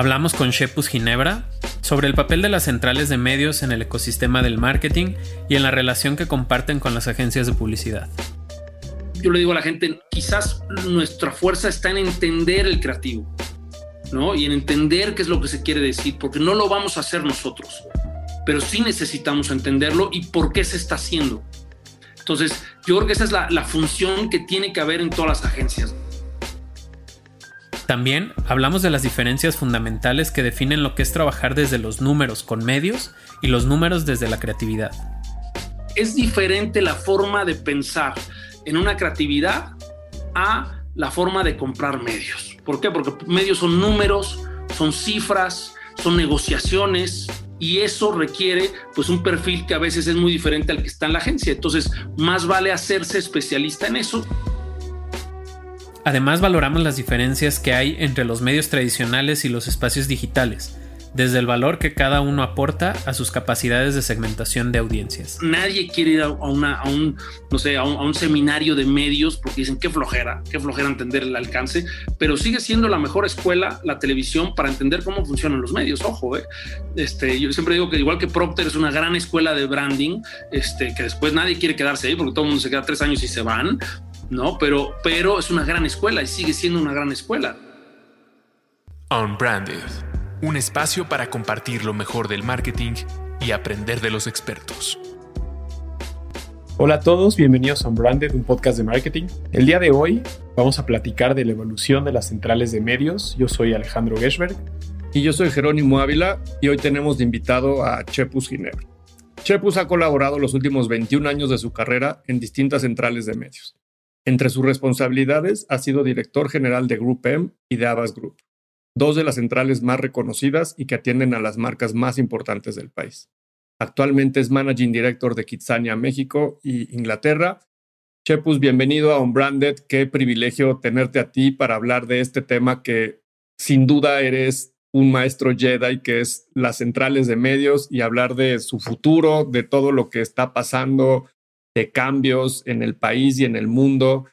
hablamos con Shepus Ginebra sobre el papel de las centrales de medios en el ecosistema del marketing y en la relación que comparten con las agencias de publicidad. Yo le digo a la gente, quizás nuestra fuerza está en entender el creativo, ¿no? Y en entender qué es lo que se quiere decir, porque no lo vamos a hacer nosotros, pero sí necesitamos entenderlo y por qué se está haciendo. Entonces, yo creo que esa es la, la función que tiene que haber en todas las agencias. También hablamos de las diferencias fundamentales que definen lo que es trabajar desde los números con medios y los números desde la creatividad. Es diferente la forma de pensar en una creatividad a la forma de comprar medios. ¿Por qué? Porque medios son números, son cifras, son negociaciones y eso requiere pues un perfil que a veces es muy diferente al que está en la agencia. Entonces, más vale hacerse especialista en eso Además valoramos las diferencias que hay entre los medios tradicionales y los espacios digitales, desde el valor que cada uno aporta a sus capacidades de segmentación de audiencias. Nadie quiere ir a, un, no sé, a un, seminario de medios porque dicen qué flojera, qué flojera entender el alcance, pero sigue siendo la mejor escuela la televisión para entender cómo funcionan los medios. Ojo, ¿eh? este, yo siempre digo que igual que Procter es una gran escuela de branding, este, que después nadie quiere quedarse ahí porque todo el mundo se queda tres años y se van. ¿No? Pero, pero es una gran escuela y sigue siendo una gran escuela. Unbranded, un espacio para compartir lo mejor del marketing y aprender de los expertos. Hola a todos, bienvenidos a Unbranded, un podcast de marketing. El día de hoy vamos a platicar de la evolución de las centrales de medios. Yo soy Alejandro Geschberg. Y yo soy Jerónimo Ávila y hoy tenemos de invitado a Chepus Ginebra. Chepus ha colaborado los últimos 21 años de su carrera en distintas centrales de medios. Entre sus responsabilidades ha sido director general de Group M y de Abbas Group, dos de las centrales más reconocidas y que atienden a las marcas más importantes del país. Actualmente es Managing Director de Kitsania México y Inglaterra. Chepus, bienvenido a Unbranded. Qué privilegio tenerte a ti para hablar de este tema que sin duda eres un maestro Jedi, que es las centrales de medios y hablar de su futuro, de todo lo que está pasando, de cambios en el país y en el mundo,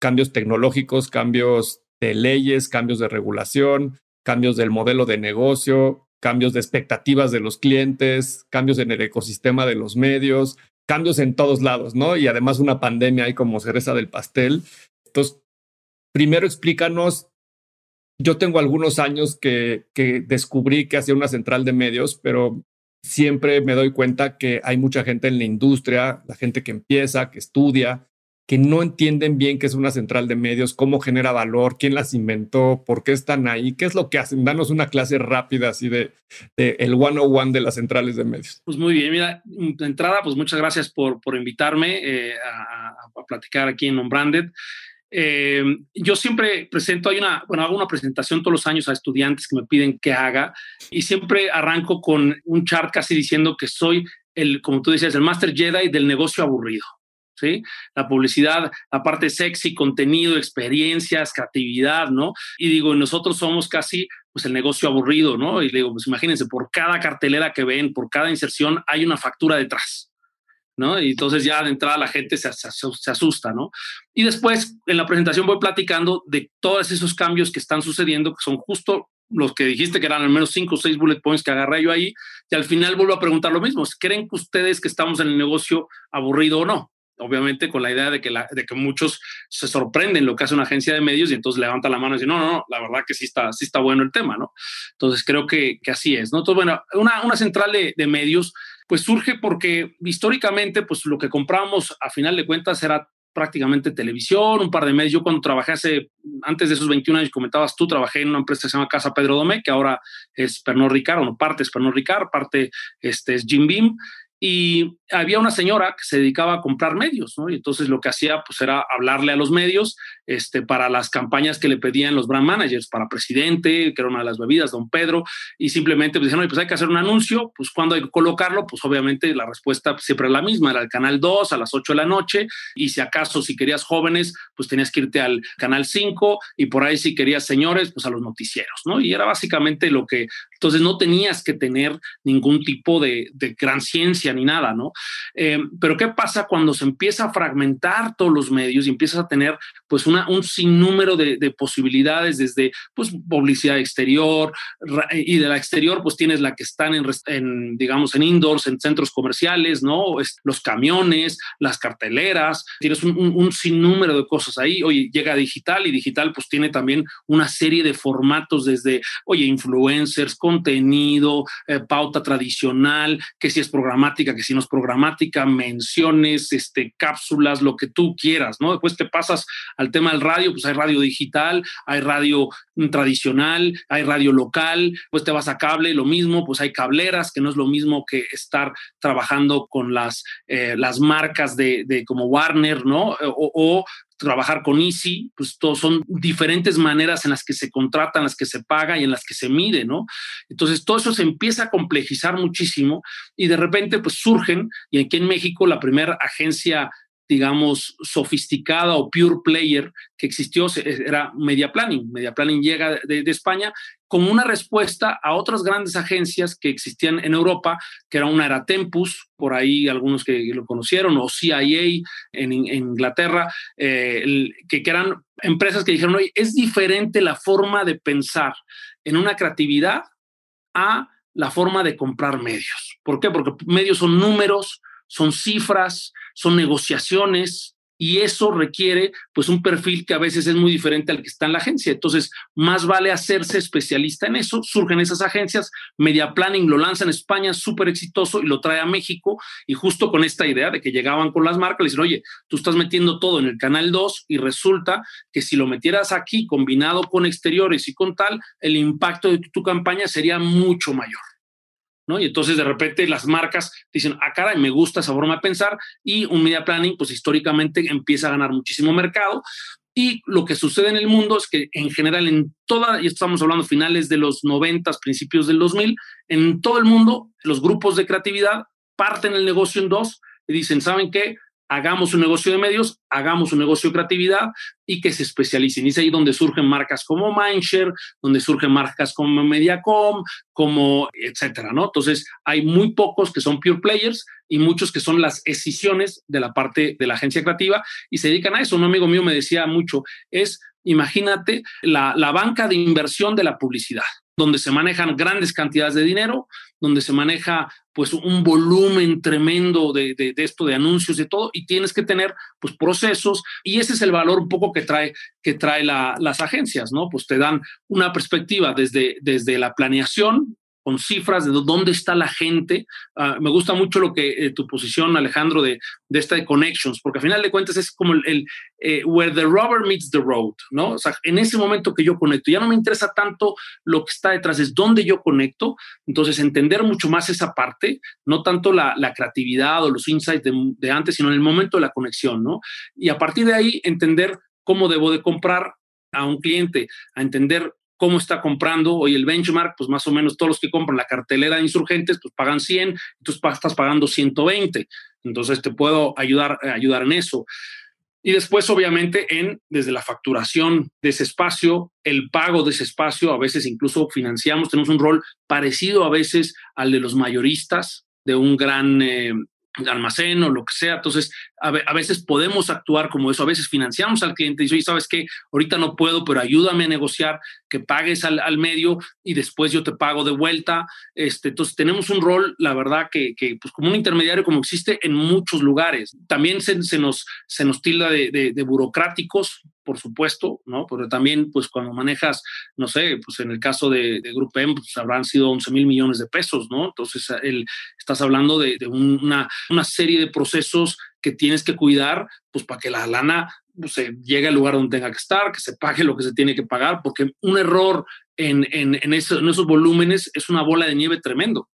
cambios tecnológicos, cambios de leyes, cambios de regulación, cambios del modelo de negocio, cambios de expectativas de los clientes, cambios en el ecosistema de los medios, cambios en todos lados, ¿no? Y además una pandemia ahí como cereza del pastel. Entonces, primero explícanos, yo tengo algunos años que, que descubrí que hacía una central de medios, pero siempre me doy cuenta que hay mucha gente en la industria, la gente que empieza, que estudia, que no entienden bien qué es una central de medios, cómo genera valor, quién las inventó, por qué están ahí, qué es lo que hacen. Danos una clase rápida así de, de el one de las centrales de medios. Pues muy bien, mira, de entrada, pues muchas gracias por, por invitarme eh, a, a, platicar aquí en Unbranded. Eh, yo siempre presento, hay una, bueno, hago una presentación todos los años a estudiantes que me piden que haga y siempre arranco con un chart casi diciendo que soy el, como tú decías, el Master Jedi del negocio aburrido. ¿Sí? La publicidad, la parte sexy, contenido, experiencias, creatividad, ¿no? Y digo, nosotros somos casi pues el negocio aburrido, ¿no? Y le digo, pues imagínense, por cada cartelera que ven, por cada inserción, hay una factura detrás. ¿No? Y entonces ya de entrada la gente se, se, asusta, ¿no? Y después en la presentación voy platicando de todos esos cambios que están sucediendo, que son justo los que dijiste que eran al menos cinco o seis bullet points que agarré yo ahí, y al final vuelvo a preguntar lo mismo, ¿creen que ustedes que estamos en el negocio aburrido o no? Obviamente con la idea de que, la, de que muchos se sorprenden lo que hace una agencia de medios y entonces levanta la mano y dice, no, no, no, la verdad que sí está, sí está bueno el tema, ¿no? Entonces creo que, que así es, ¿no? Entonces, bueno, una, una central de, de medios pues surge porque históricamente, pues lo que compramos a final de cuentas era prácticamente televisión, un par de medios. Yo cuando trabajé hace, antes de esos 21 años, comentabas tú, trabajé en una empresa que se llama Casa Pedro Domé, que ahora es Pernod Ricard, bueno, parte es Pernod Ricard, parte este, es Jim Beam, y había una señora que se dedicaba a comprar medios, ¿no? Y entonces lo que hacía pues era hablarle a los medios este, para las campañas que le pedían los brand managers, para presidente, que era una de las bebidas, don Pedro, y simplemente pues, oye, pues hay que hacer un anuncio, pues cuando hay que colocarlo, pues obviamente la respuesta siempre es la misma, era el canal 2 a las 8 de la noche, y si acaso si querías jóvenes, pues tenías que irte al canal 5, y por ahí si querías señores, pues a los noticieros, ¿no? Y era básicamente lo que, entonces no tenías que tener ningún tipo de, de gran ciencia ni nada, ¿no? Eh, pero ¿qué pasa cuando se empieza a fragmentar todos los medios y empiezas a tener pues un sinnúmero de, de posibilidades desde pues publicidad exterior y de la exterior pues tienes la que están en, digamos en indoors, en centros comerciales, ¿no? los camiones, las carteleras, tienes un, un, sinnúmero de cosas ahí. Oye, llega digital y digital pues tiene también una serie de formatos desde, oye, influencers, contenido, eh, pauta tradicional, que si es programática, que si no es programática, menciones, este, cápsulas, lo que tú quieras, ¿no? Después te pasas al tema del radio, pues hay radio digital, hay radio tradicional, hay radio local, pues te vas a cable, lo mismo, pues hay cableras, que no es lo mismo que estar trabajando con las, eh, las marcas de, como Warner, ¿no? O, o trabajar con Easy, pues todos son diferentes maneras en las que se contratan, en las que se paga y en las que se mide, ¿no? Entonces todo eso se empieza a complejizar muchísimo y de repente pues surgen, y aquí en México la primera agencia digamos, sofisticada o pure player que existió era Media Planning. Media Planning llega de, de, España como una respuesta a otras grandes agencias que existían en Europa, que era una era Tempus, por ahí algunos que lo conocieron, o CIA en, en Inglaterra, eh, el, que, que, eran empresas que dijeron, oye, es diferente la forma de pensar en una creatividad a la forma de comprar medios. ¿Por qué? Porque medios son números, son cifras, son negociaciones y eso requiere pues un perfil que a veces es muy diferente al que está en la agencia. Entonces, más vale hacerse especialista en eso. Surgen esas agencias, Media Planning lo lanza en España, súper exitoso y lo trae a México y justo con esta idea de que llegaban con las marcas, le dicen, oye, tú estás metiendo todo en el canal 2 y resulta que si lo metieras aquí combinado con exteriores y con tal, el impacto de tu campaña sería mucho mayor. ¿No? Y entonces de repente las marcas dicen, ah, caray, me gusta esa forma de pensar y un media planning, pues históricamente empieza a ganar muchísimo mercado. Y lo que sucede en el mundo es que en general en toda, y estamos hablando finales de los 90, principios del 2000, en todo el mundo los grupos de creatividad parten el negocio en dos y dicen, ¿saben qué? Hagamos un negocio de medios, hagamos un negocio de creatividad y que se especialicen. Y es ahí donde surgen marcas como Mindshare, donde surgen marcas como Mediacom, como etcétera, ¿no? Entonces, hay muy pocos que son pure players y muchos que son las escisiones de la parte de la agencia creativa y se dedican a eso. Un amigo mío me decía mucho, es, imagínate, la, la banca de inversión de la publicidad donde se manejan grandes cantidades de dinero, donde se maneja pues un volumen tremendo de, de, de, esto, de anuncios, de todo, y tienes que tener pues procesos, y ese es el valor un poco que trae, que trae la, las agencias, ¿no? Pues te dan una perspectiva desde, desde la planeación, con cifras de dónde está la gente. Uh, me gusta mucho lo que eh, tu posición, Alejandro, de, de esta de connections, porque al final de cuentas es como el, el eh, where the rubber meets the road, ¿no? O sea, en ese momento que yo conecto, ya no me interesa tanto lo que está detrás, es dónde yo conecto. Entonces, entender mucho más esa parte, no tanto la, la creatividad o los insights de, de antes, sino en el momento de la conexión, ¿no? Y a partir de ahí, entender cómo debo de comprar a un cliente, a entender cómo está comprando. Hoy el benchmark, pues más o menos todos los que compran la cartelera de insurgentes, pues pagan 100, tú estás pagando 120. Entonces te puedo ayudar, eh, ayudar en eso. Y después, obviamente, en desde la facturación de ese espacio, el pago de ese espacio, a veces incluso financiamos, tenemos un rol parecido a veces al de los mayoristas de un gran eh, almacén o lo que sea. Entonces, a, a, veces podemos actuar como eso, a veces financiamos al cliente y dice, ¿sabes qué? Ahorita no puedo, pero ayúdame a negociar, que pagues al, al, medio y después yo te pago de vuelta. Este, entonces, tenemos un rol, la verdad, que, que pues como un intermediario, como existe en muchos lugares. También se, se nos, se nos tilda de, de burocráticos, por supuesto, ¿no? Pero también, pues cuando manejas, no sé, pues en el caso de, de Grupo M, pues habrán sido 11 mil millones de pesos, ¿no? Entonces, el, estás hablando de, una, una serie de procesos que tienes que cuidar, pues para que la lana pues, llegue al lugar donde tenga que estar, que se pague lo que se tiene que pagar, porque un error en, en, en, en esos volúmenes es una bola de nieve tremendo.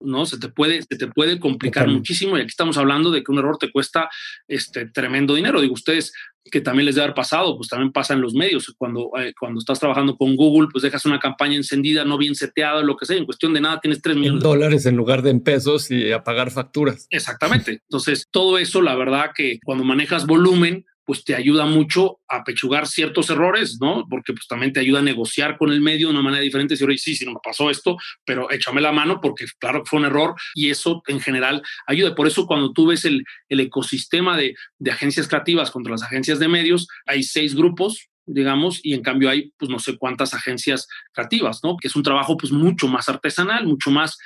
¿No? Se te puede, se te puede complicar muchísimo y aquí estamos hablando de que un error te cuesta este tremendo dinero. Digo, ustedes que también les debe haber pasado, pues también pasa en los medios. Cuando, eh, cuando estás trabajando con Google, pues dejas una campaña encendida, no bien seteada, lo que sea, en cuestión de nada tienes 3 millones. En dólares en lugar de en pesos y a pagar facturas. Exactamente. Entonces, todo eso, la verdad que cuando manejas volumen, pues te ayuda mucho a pechugar ciertos errores, ¿no? Porque pues también te ayuda a negociar con el medio de una manera diferente. Si oye, sí, sí, no me pasó esto, pero échame la mano porque claro fue un error y eso en general ayuda. Por eso cuando tú ves el, el ecosistema de, de agencias creativas contra las agencias de medios, hay seis grupos, digamos, y en cambio hay, pues no sé cuántas agencias creativas, ¿no? Que es un trabajo, pues mucho más artesanal, mucho más,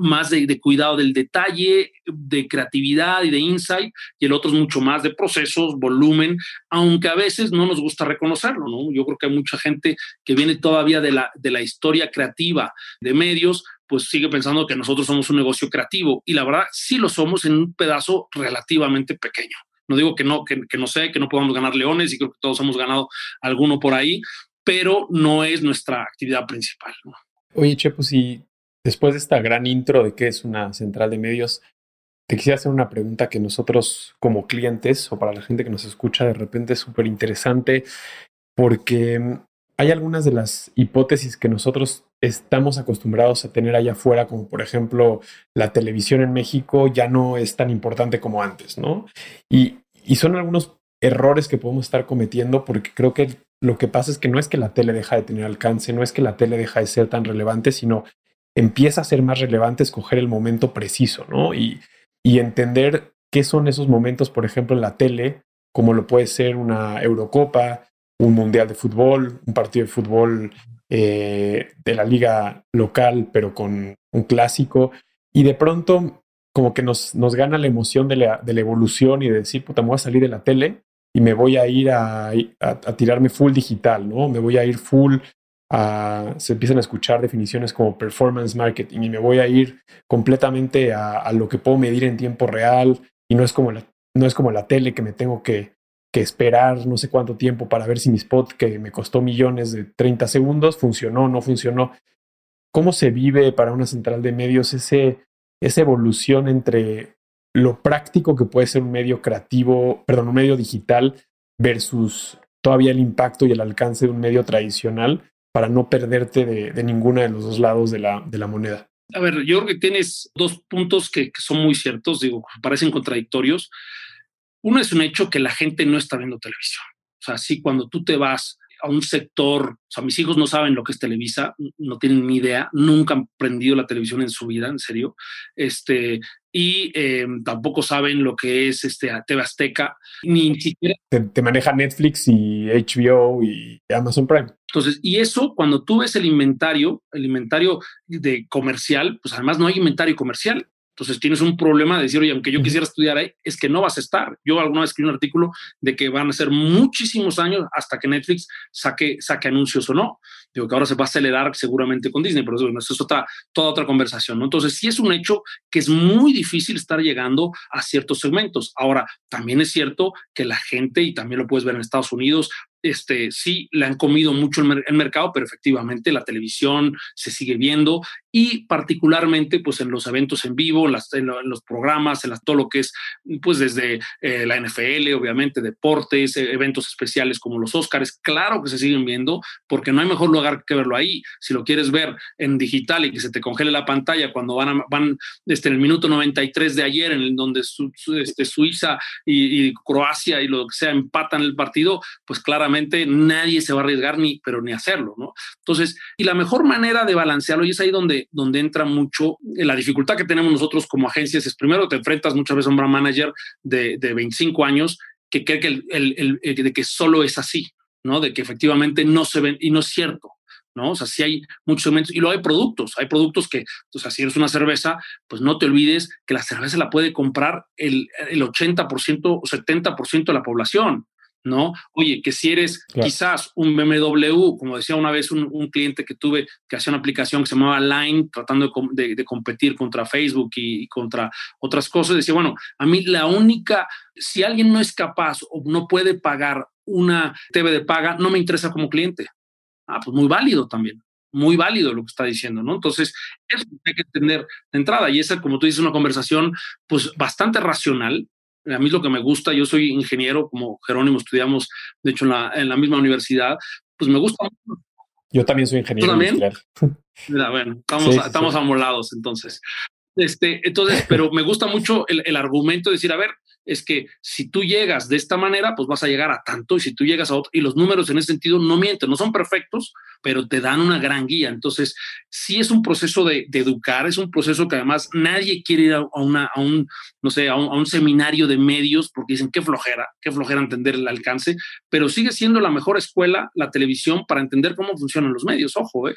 más de, cuidado del detalle, de creatividad y de insight, y el otro es mucho más de procesos, volumen, aunque a veces no nos gusta reconocerlo, ¿no? Yo creo que hay mucha gente que viene todavía de la, de la historia creativa de medios, pues sigue pensando que nosotros somos un negocio creativo, y la verdad sí lo somos en un pedazo relativamente pequeño. No digo que no, que, no sé, que no podamos ganar leones y creo que todos hemos ganado alguno por ahí, pero no es nuestra actividad principal. Oye, Che, pues si después de esta gran intro de qué es una central de medios, te quisiera hacer una pregunta que nosotros como clientes o para la gente que nos escucha de repente es súper interesante porque hay algunas de las hipótesis que nosotros estamos acostumbrados a tener allá afuera, como por ejemplo la televisión en México ya no es tan importante como antes, ¿no? Y, y son algunos errores que podemos estar cometiendo porque creo que lo que pasa es que no es que la tele deja de tener alcance, no es que la tele deja de ser tan relevante, sino empieza a ser más relevante escoger el momento preciso, ¿no? Y, y entender qué son esos momentos, por ejemplo, en la tele, como lo puede ser una Eurocopa, un mundial de fútbol, un partido de fútbol eh, de la liga local, pero con un clásico. Y de pronto, como que nos, nos gana la emoción de la, de la, evolución y de decir, puta, me voy a salir de la tele y me voy a ir a, a, tirarme full digital, ¿no? Me voy a ir full Se empiezan a escuchar definiciones como performance marketing y me voy a ir completamente a, lo que puedo medir en tiempo real y no es como la, no es como la tele que me tengo que esperar no sé cuánto tiempo para ver si mi spot que me costó millones de 30 segundos funcionó, no funcionó. ¿Cómo se vive para una central de medios ese, esa evolución entre lo práctico que puede ser un medio creativo, perdón, un medio digital versus todavía el impacto y el alcance de un medio tradicional para no perderte de, de ninguno de los dos lados de la, de la moneda? A ver, yo creo que tienes dos puntos que, que son muy ciertos, digo, parecen contradictorios. Uno es un hecho que la gente no está viendo televisión. O sea, sí, cuando tú te vas a un sector, o sea, mis hijos no saben lo que es Televisa, no tienen ni idea, nunca han prendido la televisión en su vida, en serio, este, y eh, tampoco saben lo que es este TV Azteca, ni siquiera. Te, te, maneja Netflix y HBO y Amazon Prime. Entonces, y eso, cuando tú ves el inventario, el inventario de comercial, pues además no hay inventario comercial. Entonces tienes un problema de decir, oye, aunque yo quisiera estudiar ahí, es que no vas a estar. Yo alguna vez escribí un artículo de que van a ser muchísimos años hasta que Netflix saque, saque anuncios o no. Digo que ahora se va a acelerar seguramente con Disney, pero eso, eso es otra, toda otra conversación. ¿no? Entonces sí es un hecho que es muy difícil estar llegando a ciertos segmentos. Ahora, también es cierto que la gente, y también lo puedes ver en Estados Unidos, este, sí le han comido mucho el, mercado, pero efectivamente la televisión se sigue viendo y particularmente pues en los eventos en vivo, en, los programas, en todo lo que es pues desde eh, la NFL, obviamente deportes, eh, eventos especiales como los Oscars, claro que se siguen viendo porque no hay mejor lugar que verlo ahí. Si lo quieres ver en digital y que se te congele la pantalla cuando van, van desde el minuto 93 de ayer en el donde este, Suiza y, y Croacia y lo que sea empatan el partido, pues claramente nadie se va a arriesgar ni, pero ni hacerlo, ¿no? Entonces, y la mejor manera de balancearlo, y es ahí donde, donde entra mucho eh, la dificultad que tenemos nosotros como agencias, es primero te enfrentas muchas veces a un brand manager de, de 25 años que cree que, el, de que solo es así, ¿no? De que efectivamente no se ven, y no es cierto. ¿no? O sea, sí hay muchos elementos y luego hay productos, hay productos que, o sea, si eres una cerveza, pues no te olvides que la cerveza la puede comprar el, el 80% o 70% de la población, ¿no? Oye, que si eres quizás un BMW, como decía una vez un, cliente que tuve que hacía una aplicación que se llamaba Line, tratando de, competir contra Facebook y, contra otras cosas, decía, bueno, a mí la única, si alguien no es capaz o no puede pagar una TV de paga, no me interesa como cliente. Ah, pues muy válido también. Muy válido lo que está diciendo, ¿no? Entonces, eso hay que tener de entrada. Y esa, como tú dices, una conversación, pues bastante racional, a mí lo que me gusta, yo soy ingeniero, como Jerónimo estudiamos, de hecho, en la, en la misma universidad, pues me gusta. Yo también soy ingeniero. ¿Tú también? Mira, bueno, estamos, estamos amolados entonces. Este, entonces, pero me gusta mucho el, el, argumento de decir, a ver, es que si tú llegas de esta manera, pues vas a llegar a tanto y si tú llegas a otro, y los números en ese sentido no mienten, no son perfectos, pero te dan una gran guía. Entonces, sí es un proceso de, educar, es un proceso que además nadie quiere ir a, un, no sé, a un, seminario de medios porque dicen qué flojera, qué flojera entender el alcance, pero sigue siendo la mejor escuela, la televisión, para entender cómo funcionan los medios. Ojo, ¿eh?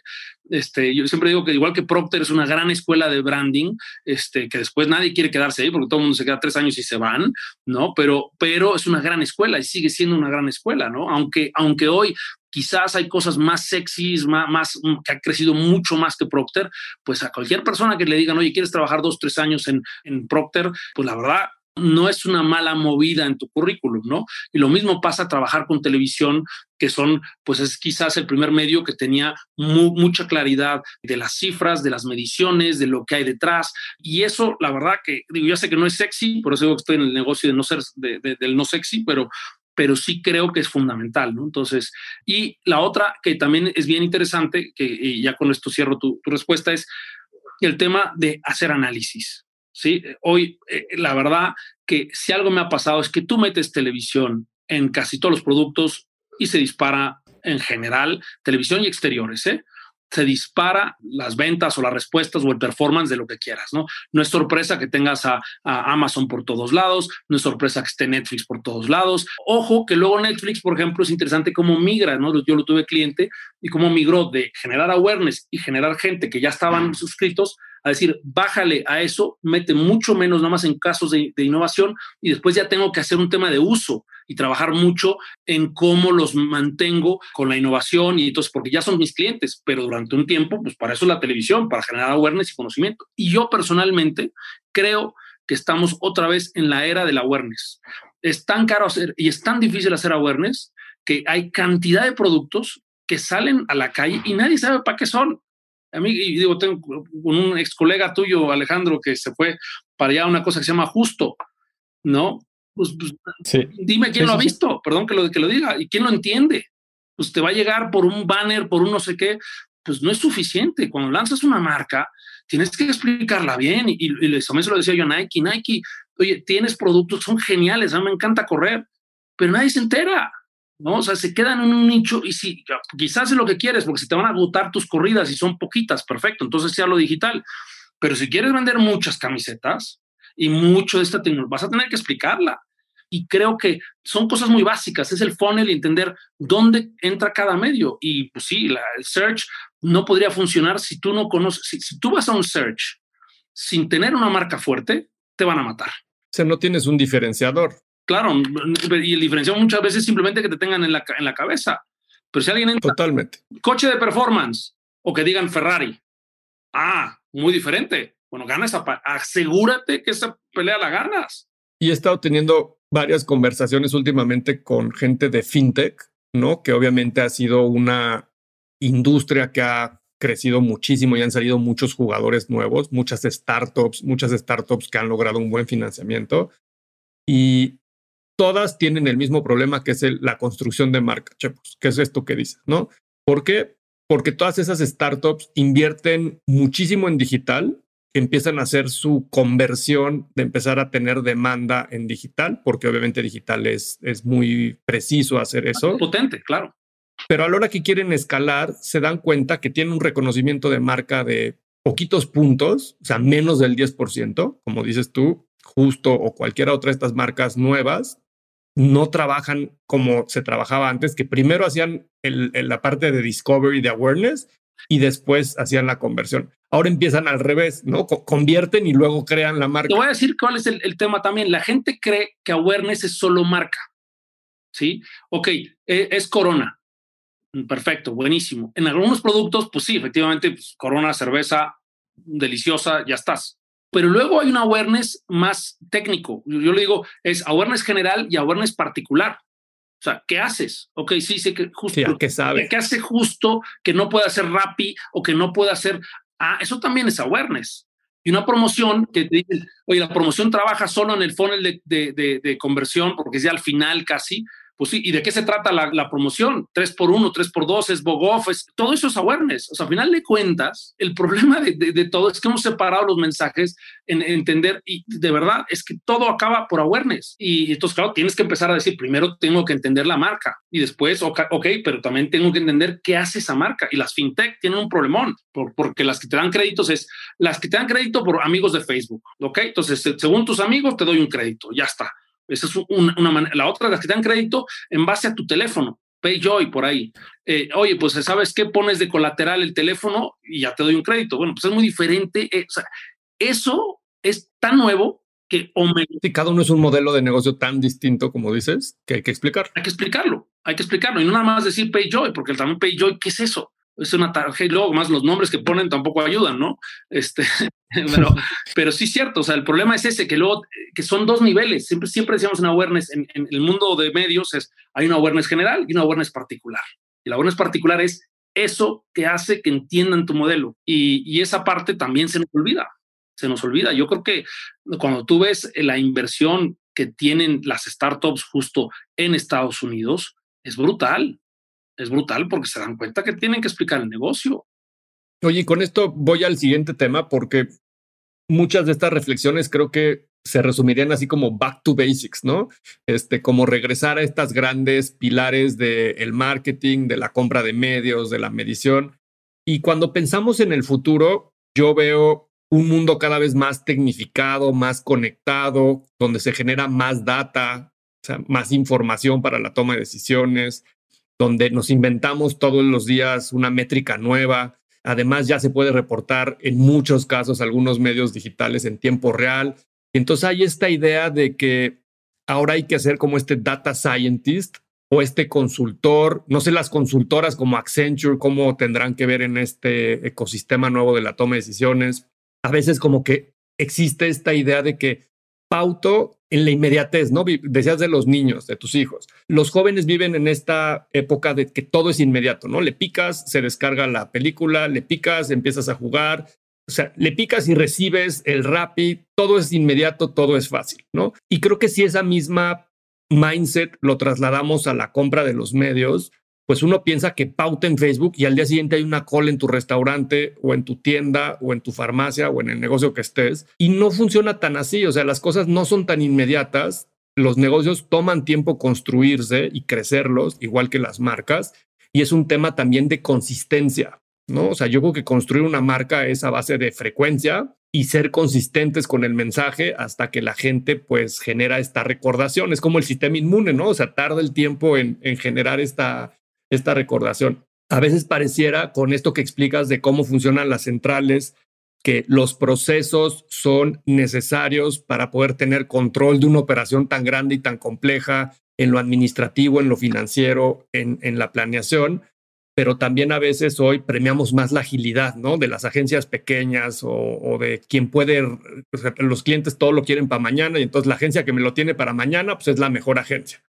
Este, yo siempre digo que igual que Procter es una gran escuela de branding, este, que después nadie quiere quedarse ahí porque todo el mundo se queda tres años y se van, ¿no? Pero, pero es una gran escuela y sigue siendo una gran escuela, ¿no? Aunque, aunque hoy quizás hay cosas más sexys, más, más, que ha crecido mucho más que Procter, pues a cualquier persona que le digan, oye, ¿quieres trabajar dos, tres años en, en Procter? Pues la verdad, no es una mala movida en tu currículum, ¿no? Y lo mismo pasa a trabajar con televisión, que son, pues es quizás el primer medio que tenía mucha claridad de las cifras, de las mediciones, de lo que hay detrás. Y eso, la verdad que, digo, ya sé que no es sexy, por eso digo que estoy en el negocio de no ser, del no sexy, pero pero sí creo que es fundamental, ¿no? Entonces, y la otra que también es bien interesante, que ya con esto cierro tu, respuesta, es el tema de hacer análisis, ¿sí? Hoy, eh, la verdad que si algo me ha pasado es que tú metes televisión en casi todos los productos y se dispara en general, televisión y exteriores, ¿eh? se dispara las ventas o las respuestas o el performance de lo que quieras, ¿no? No es sorpresa que tengas a, Amazon por todos lados, no es sorpresa que esté Netflix por todos lados. Ojo que luego Netflix, por ejemplo, es interesante cómo migra, ¿no? Yo lo tuve cliente y cómo migró de generar awareness y generar gente que ya estaban suscritos a decir, bájale a eso, mete mucho menos nada más en casos de, innovación y después ya tengo que hacer un tema de uso y trabajar mucho en cómo los mantengo con la innovación y entonces, porque ya son mis clientes, pero durante un tiempo, pues para eso es la televisión, para generar awareness y conocimiento. Y yo personalmente creo que estamos otra vez en la era del awareness. Es tan caro hacer y es tan difícil hacer awareness que hay cantidad de productos que salen a la calle y nadie sabe para qué son. A mí, y digo, tengo un ex colega tuyo, Alejandro, que se fue para allá una cosa que se llama justo, ¿no? Pues, pues dime quién lo ha visto, perdón que lo, que lo diga, y quién lo entiende. Pues te va a llegar por un banner, por un no sé qué, pues no es suficiente. Cuando lanzas una marca, tienes que explicarla bien. Y, y, también se lo decía yo a Nike, Nike, oye, tienes productos, son geniales, a mí me encanta correr, pero nadie se entera. ¿No? O sea, se quedan en un nicho y si quizás es lo que quieres, porque si te van a agotar tus corridas y son poquitas, perfecto, entonces sea lo digital. Pero si quieres vender muchas camisetas y mucho de esta tecnología, vas a tener que explicarla. Y creo que son cosas muy básicas, es el funnel y entender dónde entra cada medio. Y pues sí, la, el search no podría funcionar si tú no conoces, si, si tú vas a un search sin tener una marca fuerte, te van a matar. O sea, no tienes un diferenciador. Claro, y el diferencial muchas veces simplemente que te tengan en la, en la cabeza. Pero si alguien entra, Totalmente. coche de performance o que digan Ferrari, ah, muy diferente. Bueno, ganas, asegúrate que esa pelea la ganas. Y he estado teniendo varias conversaciones últimamente con gente de fintech, ¿no? Que obviamente ha sido una industria que ha crecido muchísimo y han salido muchos jugadores nuevos, muchas startups, muchas startups que han logrado un buen financiamiento. Y todas tienen el mismo problema que es la construcción de marca, Chepos, que es esto que dices, ¿no? ¿Por qué? Porque todas esas startups invierten muchísimo en digital, empiezan a hacer su conversión de empezar a tener demanda en digital, porque obviamente digital es, es muy preciso hacer eso. Potente, claro. Pero a la hora que quieren escalar, se dan cuenta que tienen un reconocimiento de marca de poquitos puntos, o sea, menos del 10%, como dices tú, justo o cualquiera otra de estas marcas nuevas, no trabajan como se trabajaba antes, que primero hacían la parte de discovery, de awareness, y después hacían la conversión. Ahora empiezan al revés, ¿no? convierten y luego crean la marca. Te voy a decir cuál es el, tema también. La gente cree que awareness es solo marca. ¿Sí? Ok, e, es Corona. Perfecto, buenísimo. En algunos productos, pues sí, efectivamente, pues, Corona, cerveza, deliciosa, ya estás. Pero luego hay un awareness más técnico. Yo, le digo, es awareness general y awareness particular. O sea, ¿qué haces? Ok, sí, sé que justo. ¿qué sabe? ¿Qué hace justo que no pueda hacer Rappi o que no pueda hacer. Ah, eso también es awareness. Y una promoción que te dicen, oye, la promoción trabaja solo en el funnel de, de, de, conversión porque es ya al final casi. Pues sí, ¿y de qué se trata la, promoción? 3 por 1 3 por 2 es Bogoff, es, todo eso es awareness. O sea, al final de cuentas, el problema de, todo es que hemos separado los mensajes en, entender y de verdad es que todo acaba por awareness. Y entonces, claro, tienes que empezar a decir, primero tengo que entender la marca y después, ok, pero también tengo que entender qué hace esa marca. Y las fintech tienen un problemón porque las que te dan créditos es las que te dan crédito por amigos de Facebook, ¿ok? Entonces, según tus amigos, te doy un crédito, ya está. Esa es una, manera. La otra, las que te dan crédito en base a tu teléfono. PayJoy por ahí. Eh, oye, pues sabes qué pones de colateral el teléfono y ya te doy un crédito. Bueno, pues es muy diferente. Eh, o sea, eso es tan nuevo que o cada uno es un modelo de negocio tan distinto como dices que hay que explicar. Hay que explicarlo, hay que explicarlo y no nada más decir PayJoy, porque el también PayJoy, ¿qué es eso? Es una tarjeta y luego más los nombres que ponen tampoco ayudan, ¿no? Este, pero, pero sí es cierto, o sea, el problema es ese, que luego, que son dos niveles, siempre, siempre decíamos una awareness, en, el mundo de medios es, hay una awareness general y una awareness particular. Y la awareness particular es eso que hace que entiendan tu modelo. Y, y esa parte también se nos olvida, se nos olvida. Yo creo que cuando tú ves la inversión que tienen las startups justo en Estados Unidos, es brutal, es brutal porque se dan cuenta que tienen que explicar el negocio. Oye, con esto voy al siguiente tema porque muchas de estas reflexiones creo que se resumirían así como back to basics, ¿no? Este, como regresar a estas grandes pilares del marketing, de la compra de medios, de la medición. Y cuando pensamos en el futuro, yo veo un mundo cada vez más tecnificado, más conectado, donde se genera más data, más información para la toma de decisiones, donde nos inventamos todos los días una métrica nueva, Además, ya se puede reportar en muchos casos algunos medios digitales en tiempo real. Entonces hay esta idea de que ahora hay que hacer como este data scientist o este consultor, no sé las consultoras como Accenture, cómo tendrán que ver en este ecosistema nuevo de la toma de decisiones. A veces como que existe esta idea de que pauto en la inmediatez, ¿no? Decías de los niños, de tus hijos. Los jóvenes viven en esta época de que todo es inmediato, ¿no? Le picas, se descarga la película, le picas, empiezas a jugar. O sea, le picas y recibes el Rappi, todo es inmediato, todo es fácil, ¿no? Y creo que si esa misma mindset lo trasladamos a la compra de los medios, pues uno piensa que pauta en Facebook y al día siguiente hay una cola en tu restaurante o en tu tienda o en tu farmacia o en el negocio que estés. Y no funciona tan así, o sea, las cosas no son tan inmediatas. Los negocios toman tiempo construirse y crecerlos, igual que las marcas. Y es un tema también de consistencia, ¿no? O sea, yo creo que construir una marca es a base de frecuencia y ser consistentes con el mensaje hasta que la gente pues genera esta recordación. Es como el sistema inmune, ¿no? O sea, tarda el tiempo en, en generar esta, esta recordación. A veces pareciera con esto que explicas de cómo funcionan las centrales, que los procesos son necesarios para poder tener control de una operación tan grande y tan compleja en lo administrativo, en lo financiero, en, en la planeación, pero también a veces hoy premiamos más la agilidad, ¿no? De las agencias pequeñas o, o de quien puede, los clientes todo lo quieren para mañana y entonces la agencia que me lo tiene para mañana, pues es la mejor agencia.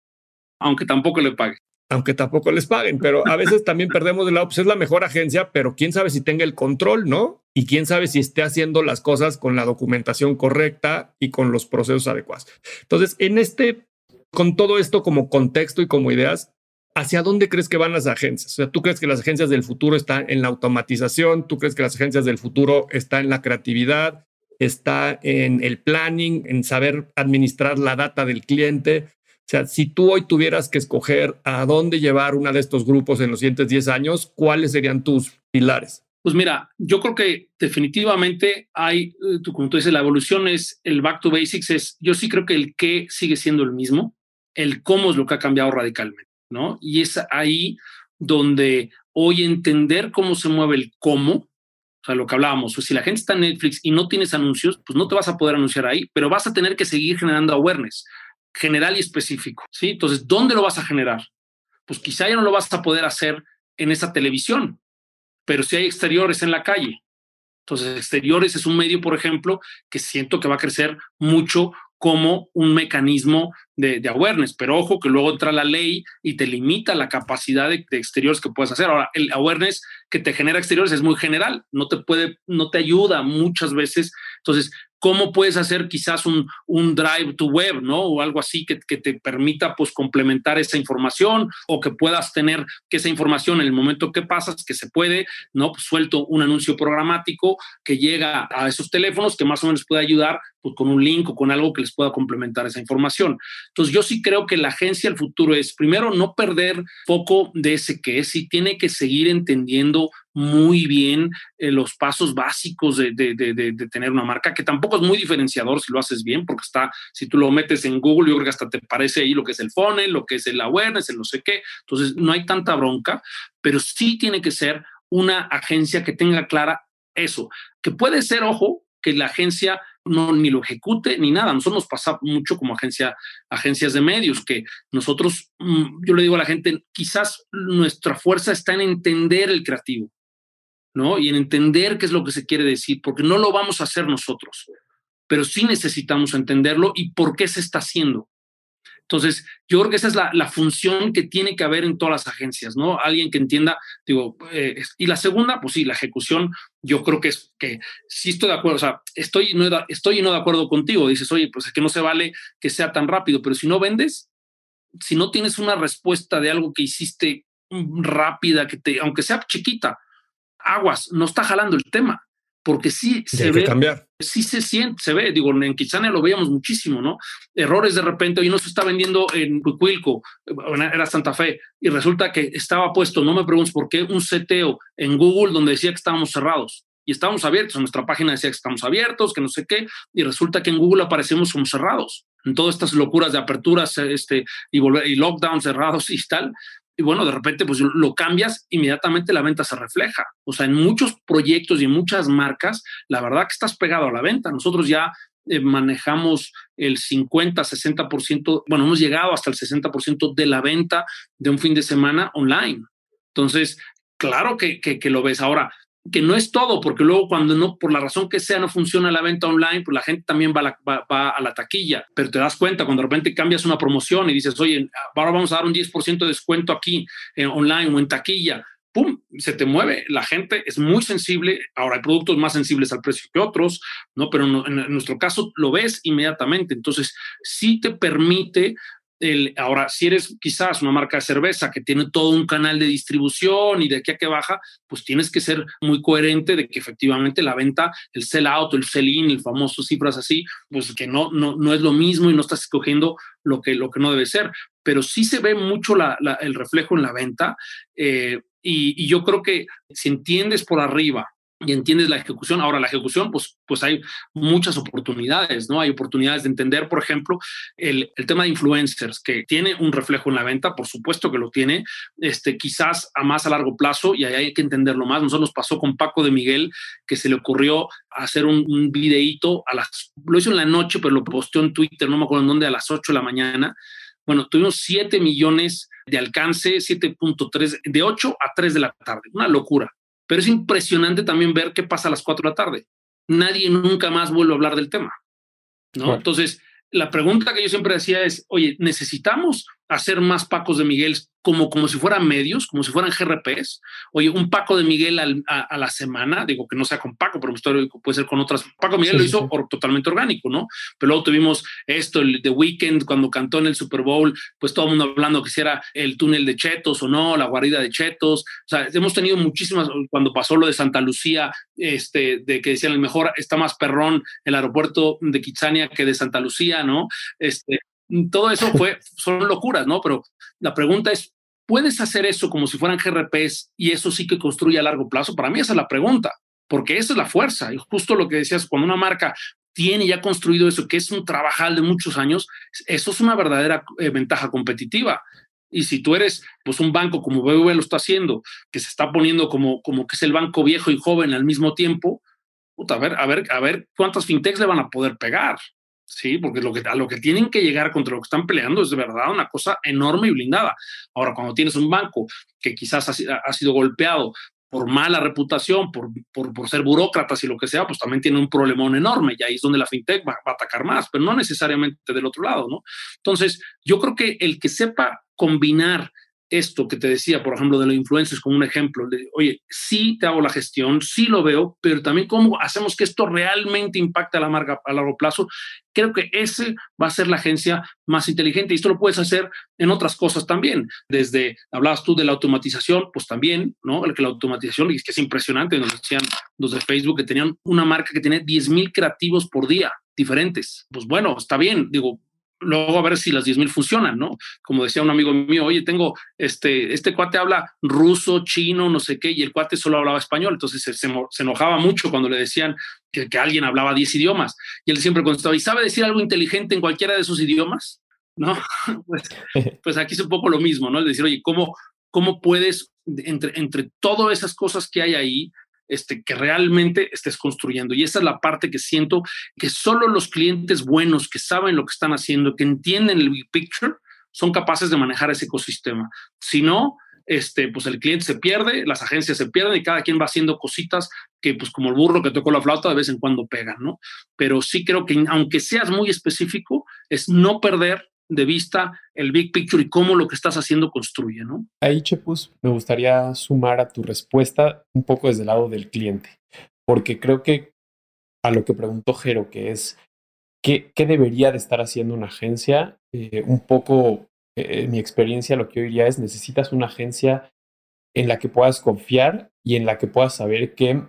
Aunque tampoco le pague aunque tampoco les paguen, pero a veces también perdemos de lado, pues es la mejor agencia, pero quién sabe si tenga el control, ¿no? Y quién sabe si esté haciendo las cosas con la documentación correcta y con los procesos adecuados. Entonces, en este, con todo esto como contexto y como ideas, ¿hacia dónde crees que van las agencias? O sea, ¿tú crees que las agencias del futuro están en la automatización? ¿Tú crees que las agencias del futuro están en la creatividad? ¿Está en el planning, en saber administrar la data del cliente? Sea, si tú hoy tuvieras que escoger a dónde llevar una de estos grupos en los siguientes 10 años, ¿cuáles serían tus pilares? Pues mira, yo creo que definitivamente hay, eh, como tú dices, la evolución es el back to basics, es, yo sí creo que el qué sigue siendo el mismo, el cómo es lo que ha cambiado radicalmente, ¿no? Y es ahí donde hoy entender cómo se mueve el cómo, o sea, lo que hablábamos, pues si la gente está en Netflix y no tienes anuncios, pues no te vas a poder anunciar ahí, pero vas a tener que seguir generando awareness general y específico. ¿sí? Entonces, ¿dónde lo vas a generar? Pues quizá ya no lo vas a poder hacer en esa televisión, pero si hay exteriores en la calle. Entonces, exteriores es un medio, por ejemplo, que siento que va a crecer mucho como un mecanismo de, awareness, pero ojo que luego entra la ley y te limita la capacidad de, de, exteriores que puedes hacer. Ahora, el awareness que te genera exteriores es muy general, no te puede, no te ayuda muchas veces. Entonces, cómo puedes hacer quizás un, un drive to web, ¿no? O algo así que, que, te permita pues complementar esa información o que puedas tener que esa información en el momento que pasas, que se puede, ¿no? Pues suelto un anuncio programático que llega a esos teléfonos que más o menos puede ayudar pues, con un link o con algo que les pueda complementar esa información. Entonces yo sí creo que la agencia del futuro es primero no perder foco de ese que es y tiene que seguir entendiendo muy bien eh, los pasos básicos de, de, de, tener una marca, que tampoco es muy diferenciador si lo haces bien, porque está, si tú lo metes en Google, yo creo que hasta te parece ahí lo que es el funnel, lo que es el awareness, el no sé qué. Entonces, no hay tanta bronca, pero sí tiene que ser una agencia que tenga clara eso, que puede ser, ojo, que la agencia no ni lo ejecute ni nada. Nosotros nos pasa mucho como agencia, agencias de medios, que nosotros, mm, yo le digo a la gente, quizás nuestra fuerza está en entender el creativo, ¿no? Y en entender qué es lo que se quiere decir, porque no lo vamos a hacer nosotros, pero sí necesitamos entenderlo y por qué se está haciendo. Entonces, yo creo que esa es la, función que tiene que haber en todas las agencias, ¿no? Alguien que entienda, digo, eh, y la segunda, pues sí, la ejecución, yo creo que es que sí estoy de acuerdo, o sea, estoy no, estoy no de acuerdo contigo, dices, oye, pues es que no se vale que sea tan rápido, pero si no vendes, si no tienes una respuesta de algo que hiciste rápida, que te, aunque sea chiquita, aguas, no está jalando el tema porque sí se ve, cambiar. sí se siente, se ve, digo, en Kitsania lo veíamos muchísimo, ¿no? Errores de repente, hoy no se está vendiendo en Cuicuilco, era Santa Fe, y resulta que estaba puesto, no me preguntes por qué, un seteo en Google donde decía que estábamos cerrados. Y estábamos abiertos, en nuestra página decía que estamos abiertos, que no sé qué, y resulta que en Google aparecemos como cerrados. En todas estas locuras de aperturas este, y, volver, y lockdown cerrados y tal, y bueno, de repente pues lo cambias, inmediatamente la venta se refleja. O sea, en muchos proyectos y en muchas marcas, la verdad que estás pegado a la venta. Nosotros ya eh, manejamos el 50, 60%, bueno, hemos llegado hasta el 60% de la venta de un fin de semana online. Entonces, claro que, que, que lo ves. Ahora, que no es todo, porque luego cuando no, por la razón que sea, no funciona la venta online, pues la gente también va a la, va, a la taquilla, pero te das cuenta cuando de repente cambias una promoción y dices, oye, ahora vamos a dar un 10% de descuento aquí en online o en taquilla, ¡pum! Se te mueve. La gente es muy sensible. Ahora hay productos más sensibles al precio que otros, ¿no? Pero en nuestro caso lo ves inmediatamente. Entonces, sí te permite ahora, si eres quizás una marca de cerveza que tiene todo un canal de distribución y de aquí a que baja, pues tienes que ser muy coherente de que efectivamente la venta, el sell out, el sell in, el famoso cifras así, pues que no, no, no es lo mismo y no estás escogiendo lo que, lo que no debe ser. Pero sí se ve mucho el reflejo en la venta eh, y yo creo que si entiendes por arriba y entiendes la ejecución. Ahora, la ejecución, pues, pues hay muchas oportunidades, ¿no? Hay oportunidades de entender, por ejemplo, el, el, tema de influencers, que tiene un reflejo en la venta, por supuesto que lo tiene, este, quizás a más a largo plazo, y ahí hay que entenderlo más. Nosotros nos pasó con Paco de Miguel, que se le ocurrió hacer un, un videíto a las, lo hizo en la noche, pero lo posteó en Twitter, no me acuerdo en dónde, a las 8 de la mañana. Bueno, tuvimos 7 millones de alcance, 7.3, de 8 a 3 de la tarde, una locura pero es impresionante también ver qué pasa a las 4 de la tarde. Nadie nunca más vuelve a hablar del tema. ¿no? Entonces, la pregunta que yo siempre decía es, oye, ¿necesitamos hacer más Pacos de Miguel como, como si fueran medios, como si fueran GRPs. Oye, un Paco de Miguel a, la semana, digo que no sea con Paco, pero puede ser con otras. Paco Miguel lo hizo totalmente orgánico, ¿no? Pero luego tuvimos esto, el The Weeknd, cuando cantó en el Super Bowl, pues todo el mundo hablando que si era el túnel de Chetos o no, la guarida de Chetos. O sea, hemos tenido muchísimas, cuando pasó lo de Santa Lucía, este, de que decían el mejor, está más perrón el aeropuerto de Kitsania que de Santa Lucía, ¿no? Este, todo eso fue, son locuras, ¿no? Pero la pregunta es, ¿puedes hacer eso como si fueran GRPs y eso sí que construye a largo plazo? Para mí esa es la pregunta, porque esa es la fuerza. Y justo lo que decías, cuando una marca tiene ya construido eso, que es un trabajal de muchos años, eso es una verdadera eh, ventaja competitiva. Y si tú eres pues un banco como BBV lo está haciendo, que se está poniendo como, como que es el banco viejo y joven al mismo tiempo, puta, a ver, a ver, a ver cuántas fintechs le van a poder pegar. Sí, porque lo que, a lo que tienen que llegar contra lo que están peleando es de verdad una cosa enorme y blindada. Ahora, cuando tienes un banco que quizás ha, sido golpeado por mala reputación, por, por, ser burócratas y lo que sea, pues también tiene un problemón enorme y ahí es donde la fintech va, va, a atacar más, pero no necesariamente del otro lado, ¿no? Entonces, yo creo que el que sepa combinar esto que te decía, por ejemplo, de los influencers como un ejemplo, de, oye, sí te hago la gestión, sí lo veo, pero también cómo hacemos que esto realmente impacte a la marca a largo plazo. Creo que ese va a ser la agencia más inteligente y esto lo puedes hacer en otras cosas también. Desde, hablabas tú de la automatización, pues también, ¿no? El que la automatización, es que es impresionante, nos decían los de Facebook que tenían una marca que tenía 10 mil creativos por día diferentes. Pues bueno, está bien, digo, luego a ver si las 10.000 funcionan, ¿no? Como decía un amigo mío, oye, tengo este, este cuate habla ruso, chino, no sé qué, y el cuate solo hablaba español, entonces se, se, enojaba mucho cuando le decían que, que, alguien hablaba 10 idiomas, y él siempre contestaba, ¿y sabe decir algo inteligente en cualquiera de esos idiomas? ¿No? pues, pues aquí es un poco lo mismo, ¿no? Es decir, oye, ¿cómo, cómo puedes, entre, entre todas esas cosas que hay ahí, este, que realmente estés construyendo. Y esa es la parte que siento que solo los clientes buenos que saben lo que están haciendo, que entienden el big picture, son capaces de manejar ese ecosistema. Si no, este, pues el cliente se pierde, las agencias se pierden y cada quien va haciendo cositas que, pues como el burro que tocó la flauta, de vez en cuando pegan, ¿no? Pero sí creo que aunque seas muy específico, es no perder de vista el big picture y cómo lo que estás haciendo construye, ¿no? Ahí, Chepus, me gustaría sumar a tu respuesta un poco desde el lado del cliente, porque creo que a lo que preguntó Jero, que es qué, debería de estar haciendo una agencia, eh, un poco eh, mi experiencia lo que yo diría es necesitas una agencia en la que puedas confiar y en la que puedas saber que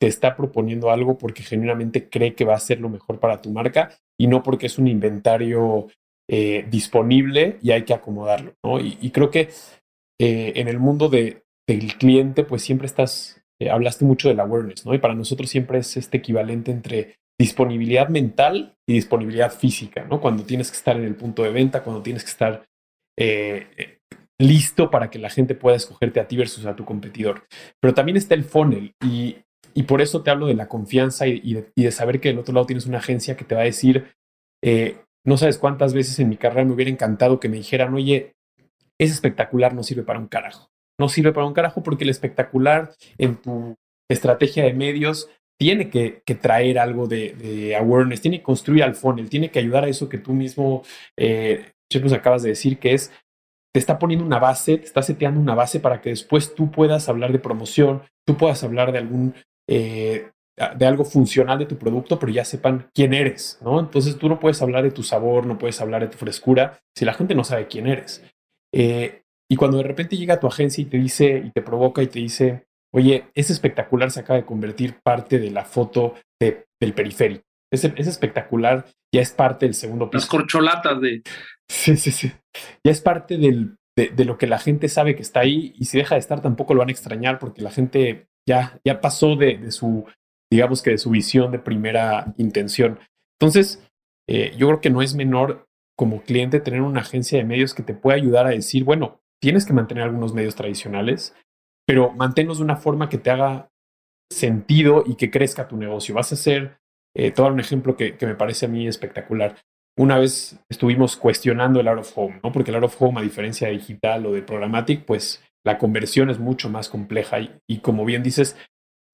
te está proponiendo algo porque genuinamente cree que va a ser lo mejor para tu marca y no porque es un inventario eh, disponible y hay que acomodarlo, ¿no? Y, creo que eh, en el mundo de, del cliente, pues siempre estás, eh, hablaste mucho del awareness, ¿no? Y para nosotros siempre es este equivalente entre disponibilidad mental y disponibilidad física, ¿no? Cuando tienes que estar en el punto de venta, cuando tienes que estar listo para que la gente pueda escogerte a ti versus a tu competidor. Pero también está el funnel y, y por eso te hablo de la confianza y, y, de, y, de, saber que del otro lado tienes una agencia que te va a decir, eh, no sabes cuántas veces en mi carrera me hubiera encantado que me dijeran, oye, es espectacular no sirve para un carajo. No sirve para un carajo porque el espectacular en tu estrategia de medios tiene que, traer algo de, awareness, tiene que construir al funnel, tiene que ayudar a eso que tú mismo, eh, nos acabas de decir, que es, te está poniendo una base, te está seteando una base para que después tú puedas hablar de promoción, tú puedas hablar de algún eh, de algo funcional de tu producto, pero ya sepan quién eres, ¿no? Entonces tú no puedes hablar de tu sabor, no puedes hablar de tu frescura si la gente no sabe quién eres. Eh, y cuando de repente llega a tu agencia y te dice, y te provoca y te dice, oye, es espectacular, se acaba de convertir parte de la foto del periférico. Es, es espectacular, ya es parte del segundo piso. Las corcholatas de... Sí, sí, sí. Ya es parte del, de, lo que la gente sabe que está ahí y si deja de estar tampoco lo van a extrañar porque la gente ya, ya pasó de, de, su digamos que de su visión de primera intención. Entonces, eh, yo creo que no es menor como cliente tener una agencia de medios que te pueda ayudar a decir, bueno, tienes que mantener algunos medios tradicionales, pero manténlos de una forma que te haga sentido y que crezca tu negocio. Vas a hacer, eh, todo un ejemplo que, que, me parece a mí espectacular. Una vez estuvimos cuestionando el out of home, ¿no? Porque el out of home, a diferencia de digital o de programmatic, pues la conversión es mucho más compleja y, y como bien dices,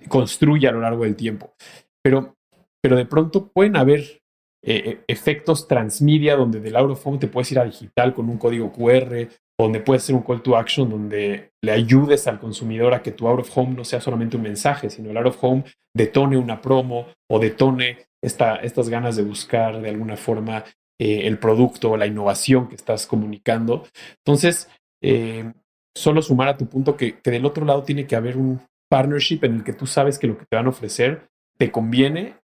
construye a lo largo del tiempo. Pero, pero de pronto pueden haber eh, eh, efectos transmedia donde del out of home te puedes ir a digital con un código QR, donde puedes hacer un call to action donde le ayudes al consumidor a que tu out of home no sea solamente un mensaje, sino el out of home detone una promo o detone esta, estas ganas de buscar de alguna forma eh, el producto o la innovación que estás comunicando. Entonces, solo sumar a tu punto que, que, del otro lado tiene que haber un, partnership en el que tú sabes que lo que te van a ofrecer te conviene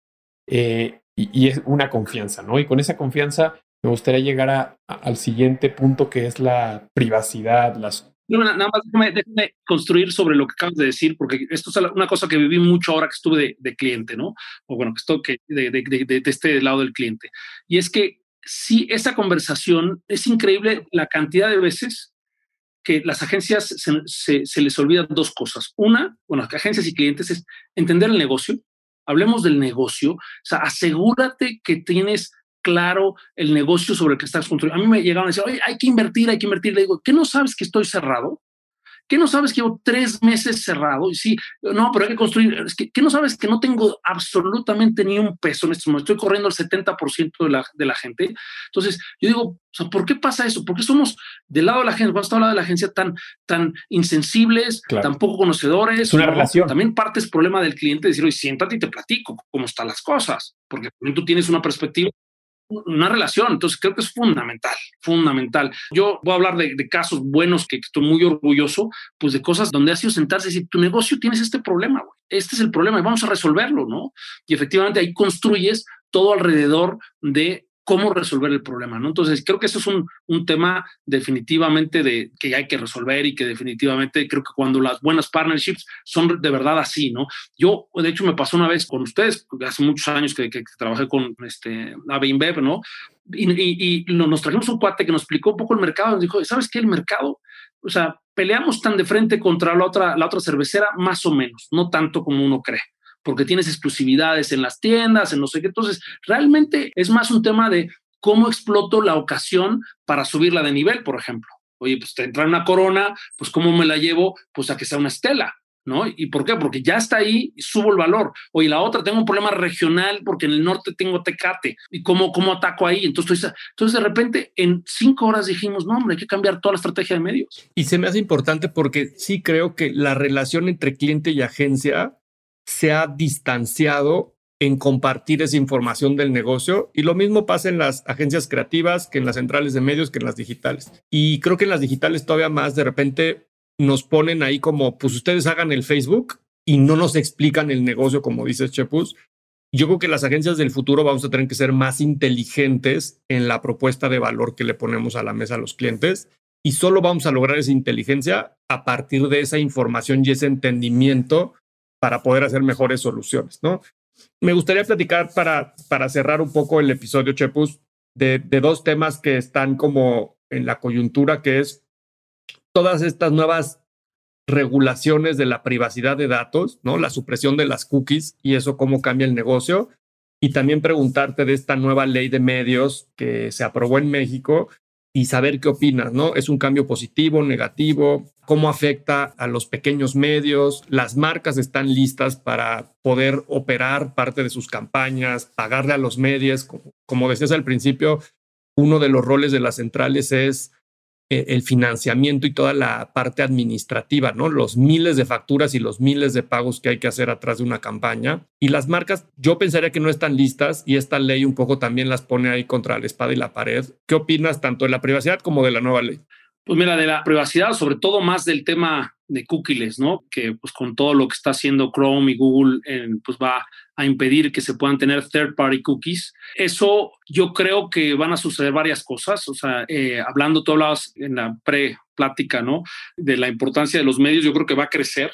eh, y, es una confianza, ¿no? Y con esa confianza me gustaría llegar a, al siguiente punto que es la privacidad, las... nada más déjame, construir sobre lo que acabas de decir, porque esto es una cosa que viví mucho ahora que estuve de, cliente, ¿no? O bueno, que estoy que de, de, de, este lado del cliente. Y es que si esa conversación es increíble la cantidad de veces que las agencias se, les olvidan dos cosas. Una, bueno, agencias y clientes es entender el negocio. Hablemos del negocio. O sea, asegúrate que tienes claro el negocio sobre el que estás construyendo. A mí me llegaron a decir, oye, hay que invertir, hay que invertir. Le digo, ¿qué no sabes que estoy cerrado? ¿Qué no sabes que llevo tres meses cerrado? Y sí, no, pero hay que construir. Es que, ¿qué no sabes que no tengo absolutamente ni un peso en este momento? Estoy corriendo el 70% de la, de la gente. Entonces, yo digo, o sea, ¿por qué pasa eso? ¿Por qué somos del lado de la gente, cuando está lado de la agencia, tan, tan insensibles, tan poco conocedores? Es una relación. También parte es problema del cliente decir, oye, siéntate y te platico cómo están las cosas, porque tú tienes una perspectiva una relación. Entonces creo que es fundamental, fundamental. Yo voy a hablar de, casos buenos que estoy muy orgulloso, pues de cosas donde ha sido sentarse y decir, tu negocio tienes este problema, este es el problema y vamos a resolverlo, ¿no? Y efectivamente ahí construyes todo alrededor de cómo resolver el problema, ¿no? Entonces, creo que eso es un, un, tema definitivamente de que hay que resolver y que definitivamente creo que cuando las buenas partnerships son de verdad así, ¿no? Yo, de hecho, me pasó una vez con ustedes, hace muchos años que, que, trabajé con este, InBev, ¿no? Y, y, y, nos trajimos un cuate que nos explicó un poco el mercado, nos dijo, ¿sabes qué? El mercado, o sea, peleamos tan de frente contra la otra, la otra cervecera, más o menos, no tanto como uno cree porque tienes exclusividades en las tiendas, en no sé qué. Entonces, realmente es más un tema de cómo exploto la ocasión para subirla de nivel, por ejemplo. Oye, pues te entra una corona, pues cómo me la llevo, pues a que sea una estela. ¿No? ¿Y por qué? Porque ya está ahí subo el valor. Oye, la otra, tengo un problema regional porque en el norte tengo tecate. ¿Y cómo, cómo ataco ahí? Entonces, entonces, de repente, en cinco horas dijimos, no, hombre, hay que cambiar toda la estrategia de medios. Y se me hace importante porque sí creo que la relación entre cliente y agencia se ha distanciado en compartir esa información del negocio y lo mismo pasa en las agencias creativas que en las centrales de medios que en las digitales. Y creo que en las digitales todavía más de repente nos ponen ahí como, pues ustedes hagan el Facebook y no nos explican el negocio como dice Chepus. Yo creo que las agencias del futuro vamos a tener que ser más inteligentes en la propuesta de valor que le ponemos a la mesa a los clientes y solo vamos a lograr esa inteligencia a partir de esa información y ese entendimiento para poder hacer mejores soluciones, ¿no? Me gustaría platicar para, para cerrar un poco el episodio, Chepus, de, dos temas que están como en la coyuntura, que es todas estas nuevas regulaciones de la privacidad de datos, ¿no? La supresión de las cookies y eso cómo cambia el negocio. Y también preguntarte de esta nueva ley de medios que se aprobó en México y saber qué opinas, ¿no? ¿Es un cambio positivo, negativo? ¿Cómo afecta a los pequeños medios? ¿Las marcas están listas para poder operar parte de sus campañas, pagarle a los medios? Como, decías al principio, uno de los roles de las centrales es el financiamiento y toda la parte administrativa, ¿no? Los miles de facturas y los miles de pagos que hay que hacer atrás de una campaña. Y las marcas, yo pensaría que no están listas y esta ley un poco también las pone ahí contra la espada y la pared. ¿Qué opinas tanto de la privacidad como de la nueva ley? Pues mira, de la privacidad, sobre todo más del tema de cookies, ¿no? Que pues con todo lo que está haciendo Chrome y Google, pues va a impedir que se puedan tener third party cookies. Eso yo creo que van a suceder varias cosas. O sea, eh, hablando, tú hablabas en la pre plática, ¿no? De la importancia de los medios, yo creo que va a crecer.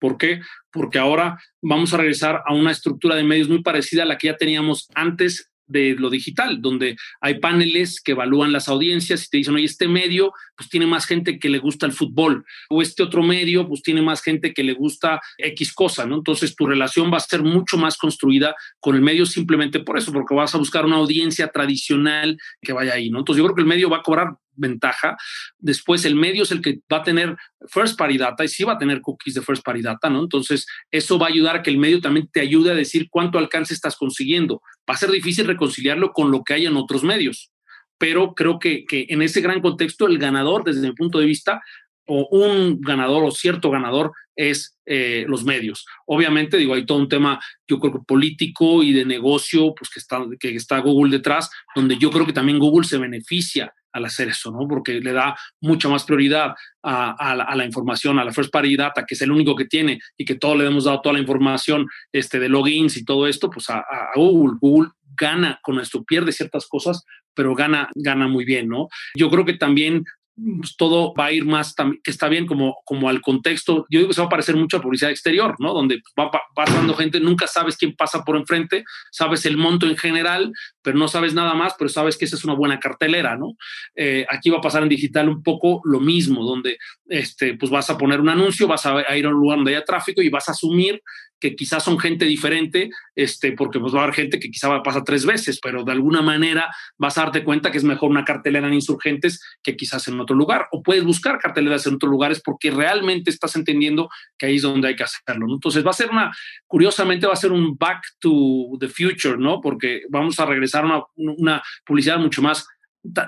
¿Por qué? Porque ahora vamos a regresar a una estructura de medios muy parecida a la que ya teníamos antes de lo digital, donde hay paneles que evalúan las audiencias y te dicen, oye, este medio pues tiene más gente que le gusta el fútbol o este otro medio pues tiene más gente que le gusta X cosa, ¿no? Entonces tu relación va a ser mucho más construida con el medio simplemente por eso, porque vas a buscar una audiencia tradicional que vaya ahí, ¿no? Entonces yo creo que el medio va a cobrar ventaja. Después el medio es el que va a tener first party data y sí va a tener cookies de first party data, ¿no? Entonces eso va a ayudar a que el medio también te ayude a decir cuánto alcance estás consiguiendo. Va a ser difícil reconciliarlo con lo que hay en otros medios, pero creo que, que en ese gran contexto el ganador desde mi punto de vista o un ganador o cierto ganador es eh, los medios. Obviamente, digo, hay todo un tema, yo creo político y de negocio, pues que está, que está Google detrás, donde yo creo que también Google se beneficia al hacer eso, ¿no? Porque le da mucha más prioridad a, la, información, a la first party data, que es el único que tiene y que todos le hemos dado toda la información este, de logins y todo esto, pues a, a Google. Google gana con esto, pierde ciertas cosas, pero gana, gana muy bien, ¿no? Yo creo que también pues, todo va a ir más, que está bien como, como al contexto. Yo digo que se va a parecer mucho a publicidad exterior, ¿no? Donde va pasando gente, nunca sabes quién pasa por enfrente, sabes el monto en general, pero no sabes nada más, pero sabes que esa es una buena cartelera, ¿no? Eh, aquí va a pasar en digital un poco lo mismo, donde este, pues vas a poner un anuncio, vas a, ir a un lugar donde haya tráfico y vas a asumir que quizás son gente diferente, este, porque pues va a haber gente que quizá va a pasar tres veces, pero de alguna manera vas a darte cuenta que es mejor una cartelera en insurgentes que quizás en otro lugar, o puedes buscar carteleras en otros lugares porque realmente estás entendiendo que ahí es donde hay que hacerlo. Entonces va a ser una, curiosamente va a ser un back to the future, ¿no? Porque vamos a regresar a una publicidad mucho más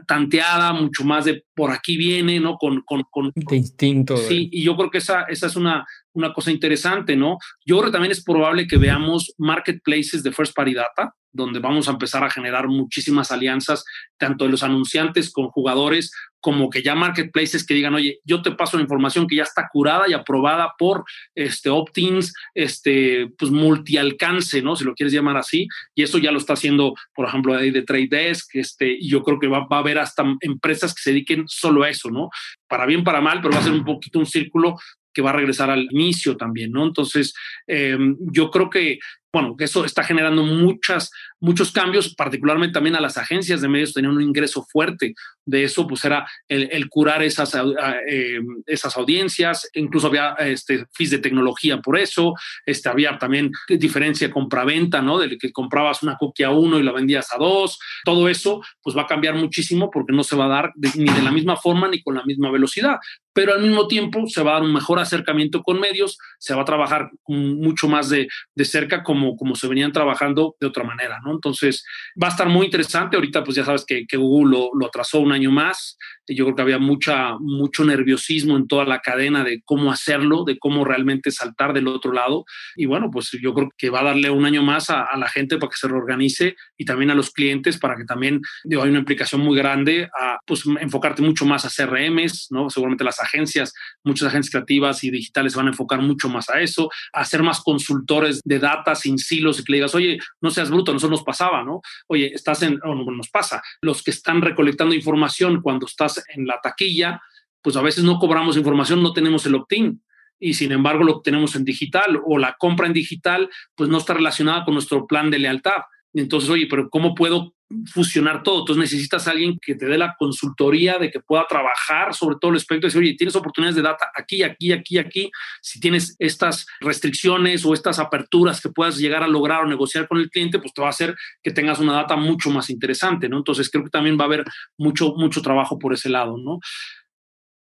tanteada, mucho más de por aquí viene, ¿no? Con, con, con de instinto. Sí, y yo creo que esa, esa es una, una cosa interesante, ¿no? Yo creo que también es probable que veamos marketplaces de first party data, donde vamos a empezar a generar muchísimas alianzas, tanto de los anunciantes con jugadores, como que ya marketplaces que digan, oye, yo te paso la información que ya está curada y aprobada por este, opt-ins, este, pues multi-alcance, ¿no? Si lo quieres llamar así, y eso ya lo está haciendo, por ejemplo, de Trade Desk, este, y yo creo que va, va a haber hasta empresas que se dediquen solo a eso, ¿no? Para bien, para mal, pero va a ser un poquito un círculo que va a regresar al inicio también, ¿no? Entonces, em, yo creo que, bueno, que eso está generando muchas, muchos cambios, particularmente también a las agencias de medios tenían un ingreso fuerte. De eso, pues era el, curar esas, em, esas audiencias, incluso había este, fees de tecnología por eso, este, había también diferencia compra-venta, ¿no? De que comprabas una cookie a uno y la vendías a dos, todo eso pues va a cambiar muchísimo porque no se va a dar ni de la misma forma ni con la misma velocidad, pero al mismo tiempo se va a dar un mejor acercamiento con medios, se va a trabajar mucho más de, de cerca como, como se venían trabajando de otra manera, ¿no? Entonces, va a estar muy interesante. Ahorita, pues ya sabes que, Google lo, lo, atrasó un año más. Yo creo que había mucha, mucho nerviosismo en toda la cadena de cómo hacerlo, de cómo realmente saltar del otro lado. Y bueno, pues yo creo que va a darle un año más a, a la gente para que se reorganice y también a los clientes para que también, digo, hay una implicación muy grande a, pues, enfocarte mucho más a CRMs, ¿no? Seguramente las agencias, muchas agencias creativas y digitales van a enfocar mucho más a eso, a ser más consultores de data sin silos y que le digas, oye, no seas bruto, nosotros nos pasaba, ¿no? Oye, estás en, o no, nos pasa, los que están recolectando información cuando estás en la taquilla, pues a veces no cobramos información, no tenemos el opt-in y sin embargo lo tenemos en digital o la compra en digital pues no está relacionada con nuestro plan de lealtad. Entonces, oye, pero ¿cómo puedo fusionar todo? Entonces necesitas a alguien que te dé la consultoría de que pueda trabajar sobre todo el aspecto de decir, oye, tienes oportunidades de data aquí, aquí, aquí, aquí. Si tienes estas restricciones o estas aperturas que puedas llegar a lograr o negociar con el cliente, pues te va a hacer que tengas una data mucho más interesante, ¿no? Entonces creo que también va a haber mucho, mucho trabajo por ese lado, ¿no?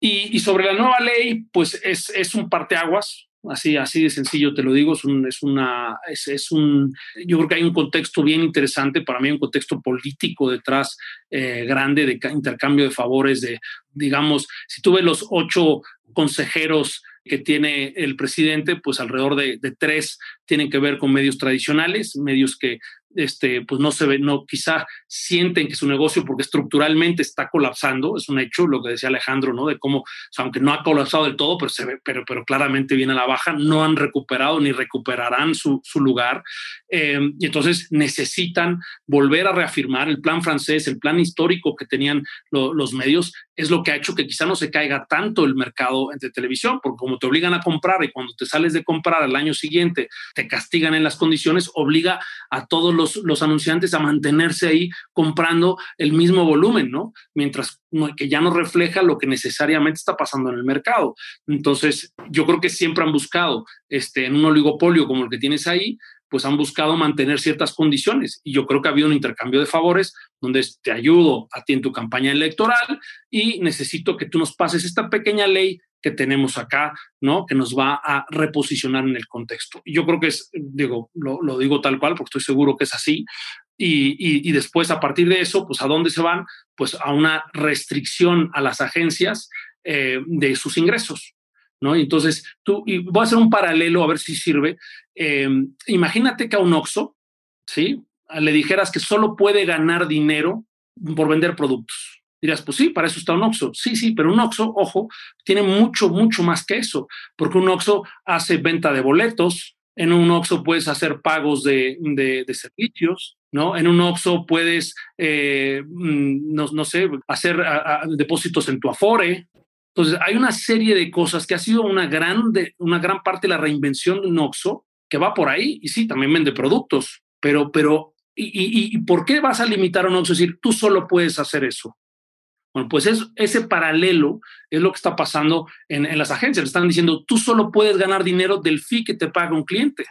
Y, y sobre la nueva ley, pues es, es un parteaguas, Así, así de sencillo te lo digo, es, un, es una, es, un, yo creo que hay un contexto bien interesante, para mí un contexto político detrás eh, grande de intercambio de favores, de, digamos, si tú ves los ocho consejeros que tiene el presidente, pues alrededor de, de, tres tienen que ver con medios tradicionales, medios que este, pues no se ve, no, quizá sienten que su negocio, porque estructuralmente está colapsando, es un hecho, lo que decía Alejandro, ¿no? De cómo, aunque no ha colapsado del todo, pero se ve, pero, pero claramente viene a la baja, no han recuperado ni recuperarán su, su lugar. Eh, y entonces necesitan volver a reafirmar el plan francés, el plan histórico que tenían lo, los medios, es lo que ha hecho que quizá no se caiga tanto el mercado entre televisión, porque como te obligan a comprar y cuando te sales de comprar al año siguiente te castigan en las condiciones, obliga a todos los, los anunciantes a mantenerse ahí comprando el mismo volumen, ¿no? Mientras que ya no refleja lo que necesariamente está pasando en el mercado. Entonces, yo creo que siempre han buscado este, en un oligopolio como el que tienes ahí, pues han buscado mantener ciertas condiciones. Y yo creo que ha habido un intercambio de favores donde te ayudo a ti en tu campaña electoral y necesito que tú nos pases esta pequeña ley que tenemos acá, ¿no? Que nos va a reposicionar en el contexto. Yo creo que es, digo, lo, digo tal cual porque estoy seguro que es así. Y, y, y, después, a partir de eso, pues a dónde se van? Pues a una restricción a las agencias eh, de sus ingresos. ¿No? entonces, tú, y voy a hacer un paralelo a ver si sirve. Eh, imagínate que a un Oxxo, ¿sí? Le dijeras que solo puede ganar dinero por vender productos. Dirás, pues sí, para eso está un Oxxo. Sí, sí, pero un Oxxo, ojo, tiene mucho, mucho más que eso, porque un Oxxo hace venta de boletos, en un Oxxo puedes hacer pagos de, de, servicios, ¿no? En un Oxxo puedes, eh, no, no, sé, hacer depósitos en tu Afore, entonces, hay una serie de cosas que ha sido una gran, de, una gran parte de la reinvención de un OXO que va por ahí y sí, también vende productos, pero, pero ¿Y, y, por qué vas a limitar a un Oxxo? Es decir, tú solo puedes hacer eso. Bueno, pues es, ese paralelo es lo que está pasando en, en las agencias. Están diciendo, tú solo puedes ganar dinero del fee que te paga un cliente.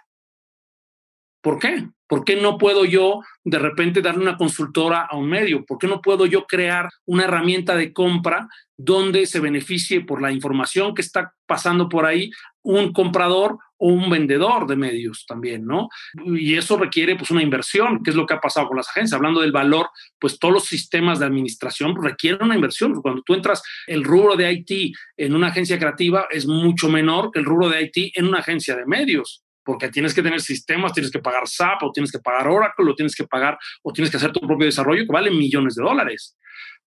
¿Por qué? ¿Por qué no puedo yo de repente darle una consultora a un medio? ¿Por qué no puedo yo crear una herramienta de compra donde se beneficie por la información que está pasando por ahí un comprador o un vendedor de medios también, ¿no? Y eso requiere pues una inversión, que es lo que ha pasado con las agencias. Hablando del valor, pues todos los sistemas de administración requieren una inversión. Cuando tú entras el rubro de IT en una agencia creativa es mucho menor que el rubro de IT en una agencia de medios porque tienes que tener sistemas, tienes que pagar SAP o tienes que pagar Oracle o tienes que pagar o tienes que hacer tu propio desarrollo que vale millones de dólares.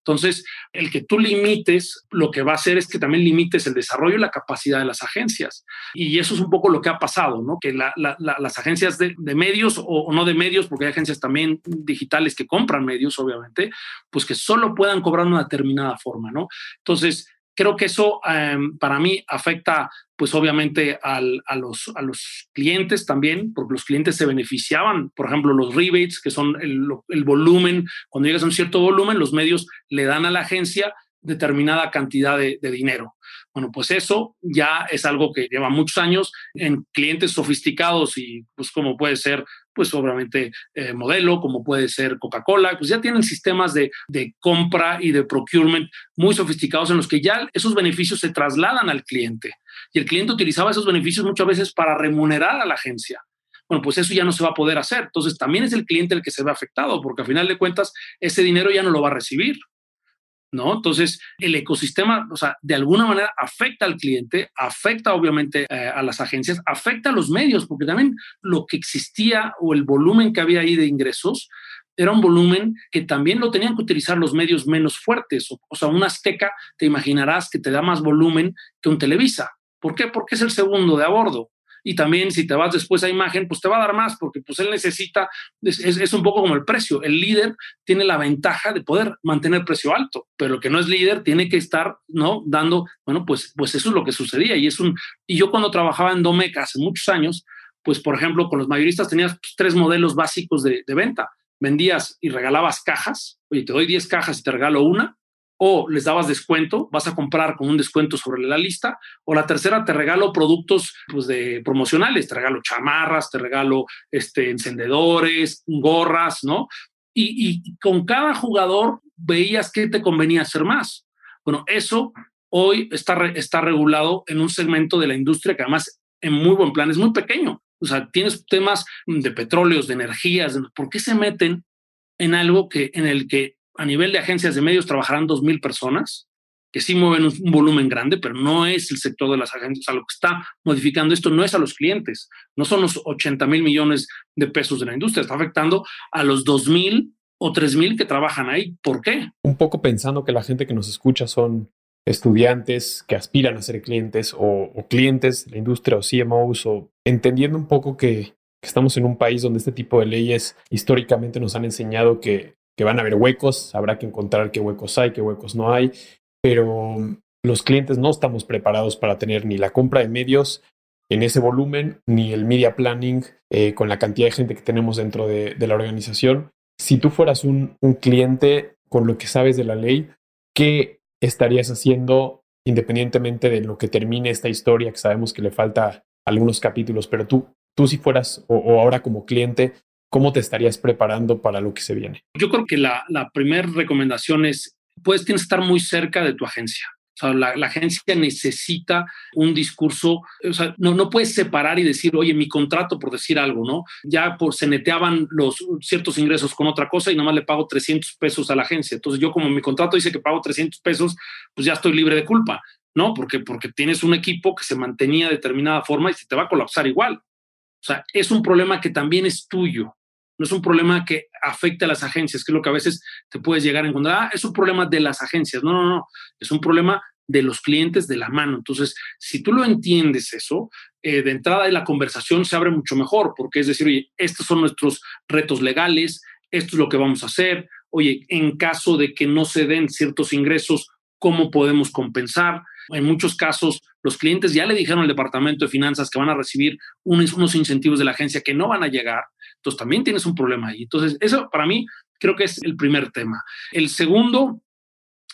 Entonces, el que tú limites, lo que va a hacer es que también limites el desarrollo y la capacidad de las agencias. Y eso es un poco lo que ha pasado, ¿no? Que las agencias de, medios o, no de medios, porque hay agencias también digitales que compran medios, obviamente, pues que solo puedan cobrar una determinada forma, ¿no? Entonces, creo que eso em, para mí afecta pues obviamente a, los, a los clientes también, porque los clientes se beneficiaban, por ejemplo, los rebates, que son el, el volumen, cuando llegas a un cierto volumen, los medios le dan a la agencia determinada cantidad de, dinero. Bueno, pues eso ya es algo que lleva muchos años en clientes sofisticados y pues como puede ser, pues obviamente eh, modelo, como puede ser Coca-Cola, pues ya tienen sistemas de, de, compra y de procurement muy sofisticados en los que ya esos beneficios se trasladan al cliente y el cliente utilizaba esos beneficios muchas veces para remunerar a la agencia. Bueno, pues eso ya no se va a poder hacer. Entonces también es el cliente el que se ve afectado porque al final de cuentas ese dinero ya no lo va a recibir. ¿No? Entonces, el ecosistema, o sea, de alguna manera afecta al cliente, afecta obviamente eh, a las agencias, afecta a los medios, porque también lo que existía o el volumen que había ahí de ingresos era un volumen que también lo tenían que utilizar los medios menos fuertes. O, o sea, un Azteca, te imaginarás que te da más volumen que un Televisa. ¿Por qué? Porque es el segundo de a bordo y también si te vas después a imagen, pues te va a dar más porque pues él necesita, es, un poco como el precio, el líder tiene la ventaja de poder mantener precio alto, pero el que no es líder tiene que estar, ¿no? Dando, bueno, pues, pues eso es lo que sucedía y es un, y yo cuando trabajaba en Domeca hace muchos años, pues por ejemplo con los mayoristas tenías pues, tres modelos básicos de, de venta, vendías y regalabas cajas, oye, te doy 10 cajas y te regalo una, o les dabas descuento, vas a comprar con un descuento sobre la lista, o la tercera te regalo productos pues, de promocionales, te regalo chamarras, te regalo este, encendedores, gorras, ¿no? Y, con cada jugador veías qué te convenía hacer más. Bueno, eso hoy está, está regulado en un segmento de la industria que además en muy buen plan es muy pequeño. O sea, tienes temas de petróleos, de energías, ¿por qué se meten en algo que, en el que a nivel de agencias de medios trabajarán 2.000 personas, que sí mueven un, volumen grande, pero no es el sector de las agencias. Sea, lo que está modificando esto no es a los clientes, no son los 80 mil millones de pesos de la industria, está afectando a los 2.000 o 3.000 que trabajan ahí. ¿Por qué? Un poco pensando que la gente que nos escucha son estudiantes que aspiran a ser clientes o, clientes de la industria o CMOs o entendiendo un poco que estamos en un país donde este tipo de leyes históricamente nos han enseñado que que van a haber huecos, habrá que encontrar qué huecos hay, qué huecos no hay, pero los clientes no estamos preparados para tener ni la compra de medios en ese volumen, ni el media planning eh, con la cantidad de gente que tenemos dentro de, la organización. Si tú fueras un, un cliente con lo que sabes de la ley, ¿qué estarías haciendo independientemente de lo que termine esta historia, que sabemos que le falta algunos capítulos, pero tú, tú si fueras o ahora como cliente, ¿Cómo te estarías preparando para lo que se viene? Yo creo que la, primera recomendación es, pues tienes que estar muy cerca de tu agencia. O sea, la, agencia necesita un discurso, o sea, no, no puedes separar y decir, oye, mi contrato, por decir algo, ¿no? Ya por, se neteaban los ciertos ingresos con otra cosa y nada más le pago 300 pesos a la agencia. Entonces yo como mi contrato dice que pago 300 pesos, pues ya estoy libre de culpa, ¿no? Porque, porque tienes un equipo que se mantenía de determinada forma y se te va a colapsar igual. O sea, es un problema que también es tuyo no es un problema que afecte a las agencias, que es lo que a veces te puedes llegar a encontrar. Ah, es un problema de las agencias. No, no, no. Es un problema de los clientes de la mano. Entonces, si tú lo entiendes eso, eh, de entrada de la conversación se abre mucho mejor, porque es decir, oye, estos son nuestros retos legales, esto es lo que vamos a hacer. Oye, en caso de que no se den ciertos ingresos, ¿cómo podemos compensar? En muchos casos, los clientes ya le dijeron al departamento de finanzas que van a recibir unos, unos incentivos de la agencia que no van a llegar Entonces también tienes un problema ahí. Entonces, eso para mí creo que es el primer tema. El segundo,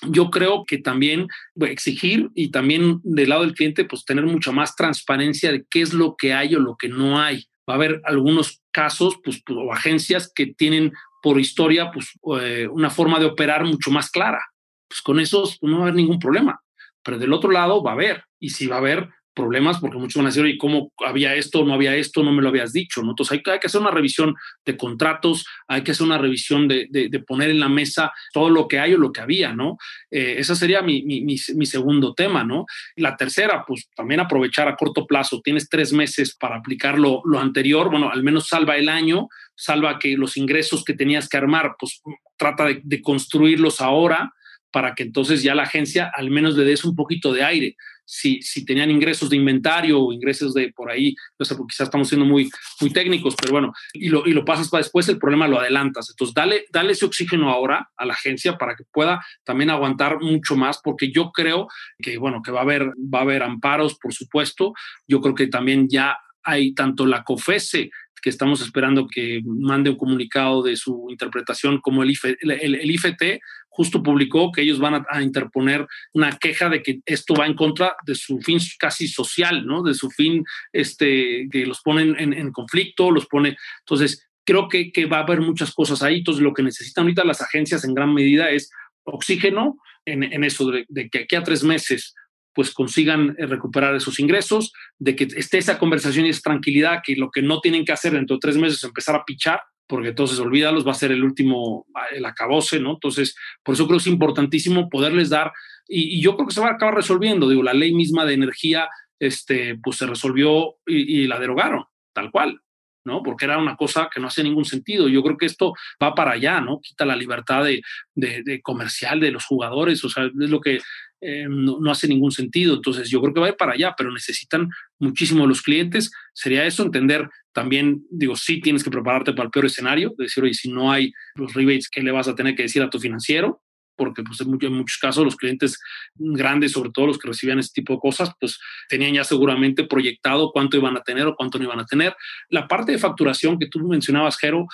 yo creo que también exigir y también del lado del cliente, pues tener mucha más transparencia de qué es lo que hay o lo que no hay. Va a haber algunos casos pues, o agencias que tienen por historia pues, eh, una forma de operar mucho más clara. Pues con esos no va a haber ningún problema. Pero del otro lado va a haber, y si va a haber, problemas porque muchos van a decir, oye, ¿cómo había esto, no había esto, no me lo habías dicho? Entonces hay, que hacer una revisión de contratos, hay que hacer una revisión de, de, poner en la mesa todo lo que hay o lo que había, ¿no? Eh, ese sería mi, mi, segundo tema, ¿no? La tercera, pues también aprovechar a corto plazo, tienes tres meses para aplicar lo, lo anterior, bueno, al menos salva el año, salva que los ingresos que tenías que armar, pues trata de, de construirlos ahora para que entonces ya la agencia al menos le des un poquito de aire si, si tenían ingresos de inventario o ingresos de por ahí, no sé, porque quizás estamos siendo muy, muy técnicos, pero bueno, y lo, y lo pasas para después, el problema lo adelantas. Entonces, dale, dale ese oxígeno ahora a la agencia para que pueda también aguantar mucho más, porque yo creo que, bueno, que va a haber, va a haber amparos, por supuesto. Yo creo que también ya hay tanto la COFESE que estamos esperando que mande un comunicado de su interpretación, como el, el IFT justo publicó que ellos van a, interponer una queja de que esto va en contra de su fin casi social, ¿no? De su fin, este, que los ponen en, conflicto, los pone. Entonces, creo que, va a haber muchas cosas ahí. Entonces, lo que necesitan ahorita las agencias en gran medida es oxígeno en, en eso, de, de, que aquí a tres meses pues consigan eh, recuperar esos ingresos, de que esté esa conversación y esa tranquilidad, que lo que no tienen que hacer dentro de tres meses es empezar a pichar, porque entonces olvídalos, va a ser el último, el acabose, ¿no? Entonces, por eso creo que es importantísimo poderles dar, y, yo creo que se va a acabar resolviendo, digo, la ley misma de energía, este, pues se resolvió y, la derogaron, tal cual, ¿no? Porque era una cosa que no hace ningún sentido. Yo creo que esto va para allá, ¿no? Quita la libertad de, de comercial de los jugadores, o sea, es lo que eh, no, hace ningún sentido. Entonces, yo creo que va para allá, pero necesitan muchísimo los clientes. Sería eso, entender también, digo, sí tienes que prepararte para el peor escenario, decir, oye, si no hay los rebates, ¿qué le vas a tener que decir a tu financiero? Porque pues, en, muchos casos los clientes grandes, sobre todo los que recibían este tipo de cosas, pues tenían ya seguramente proyectado cuánto iban a tener o cuánto no iban a tener. La parte de facturación que tú mencionabas, Jero,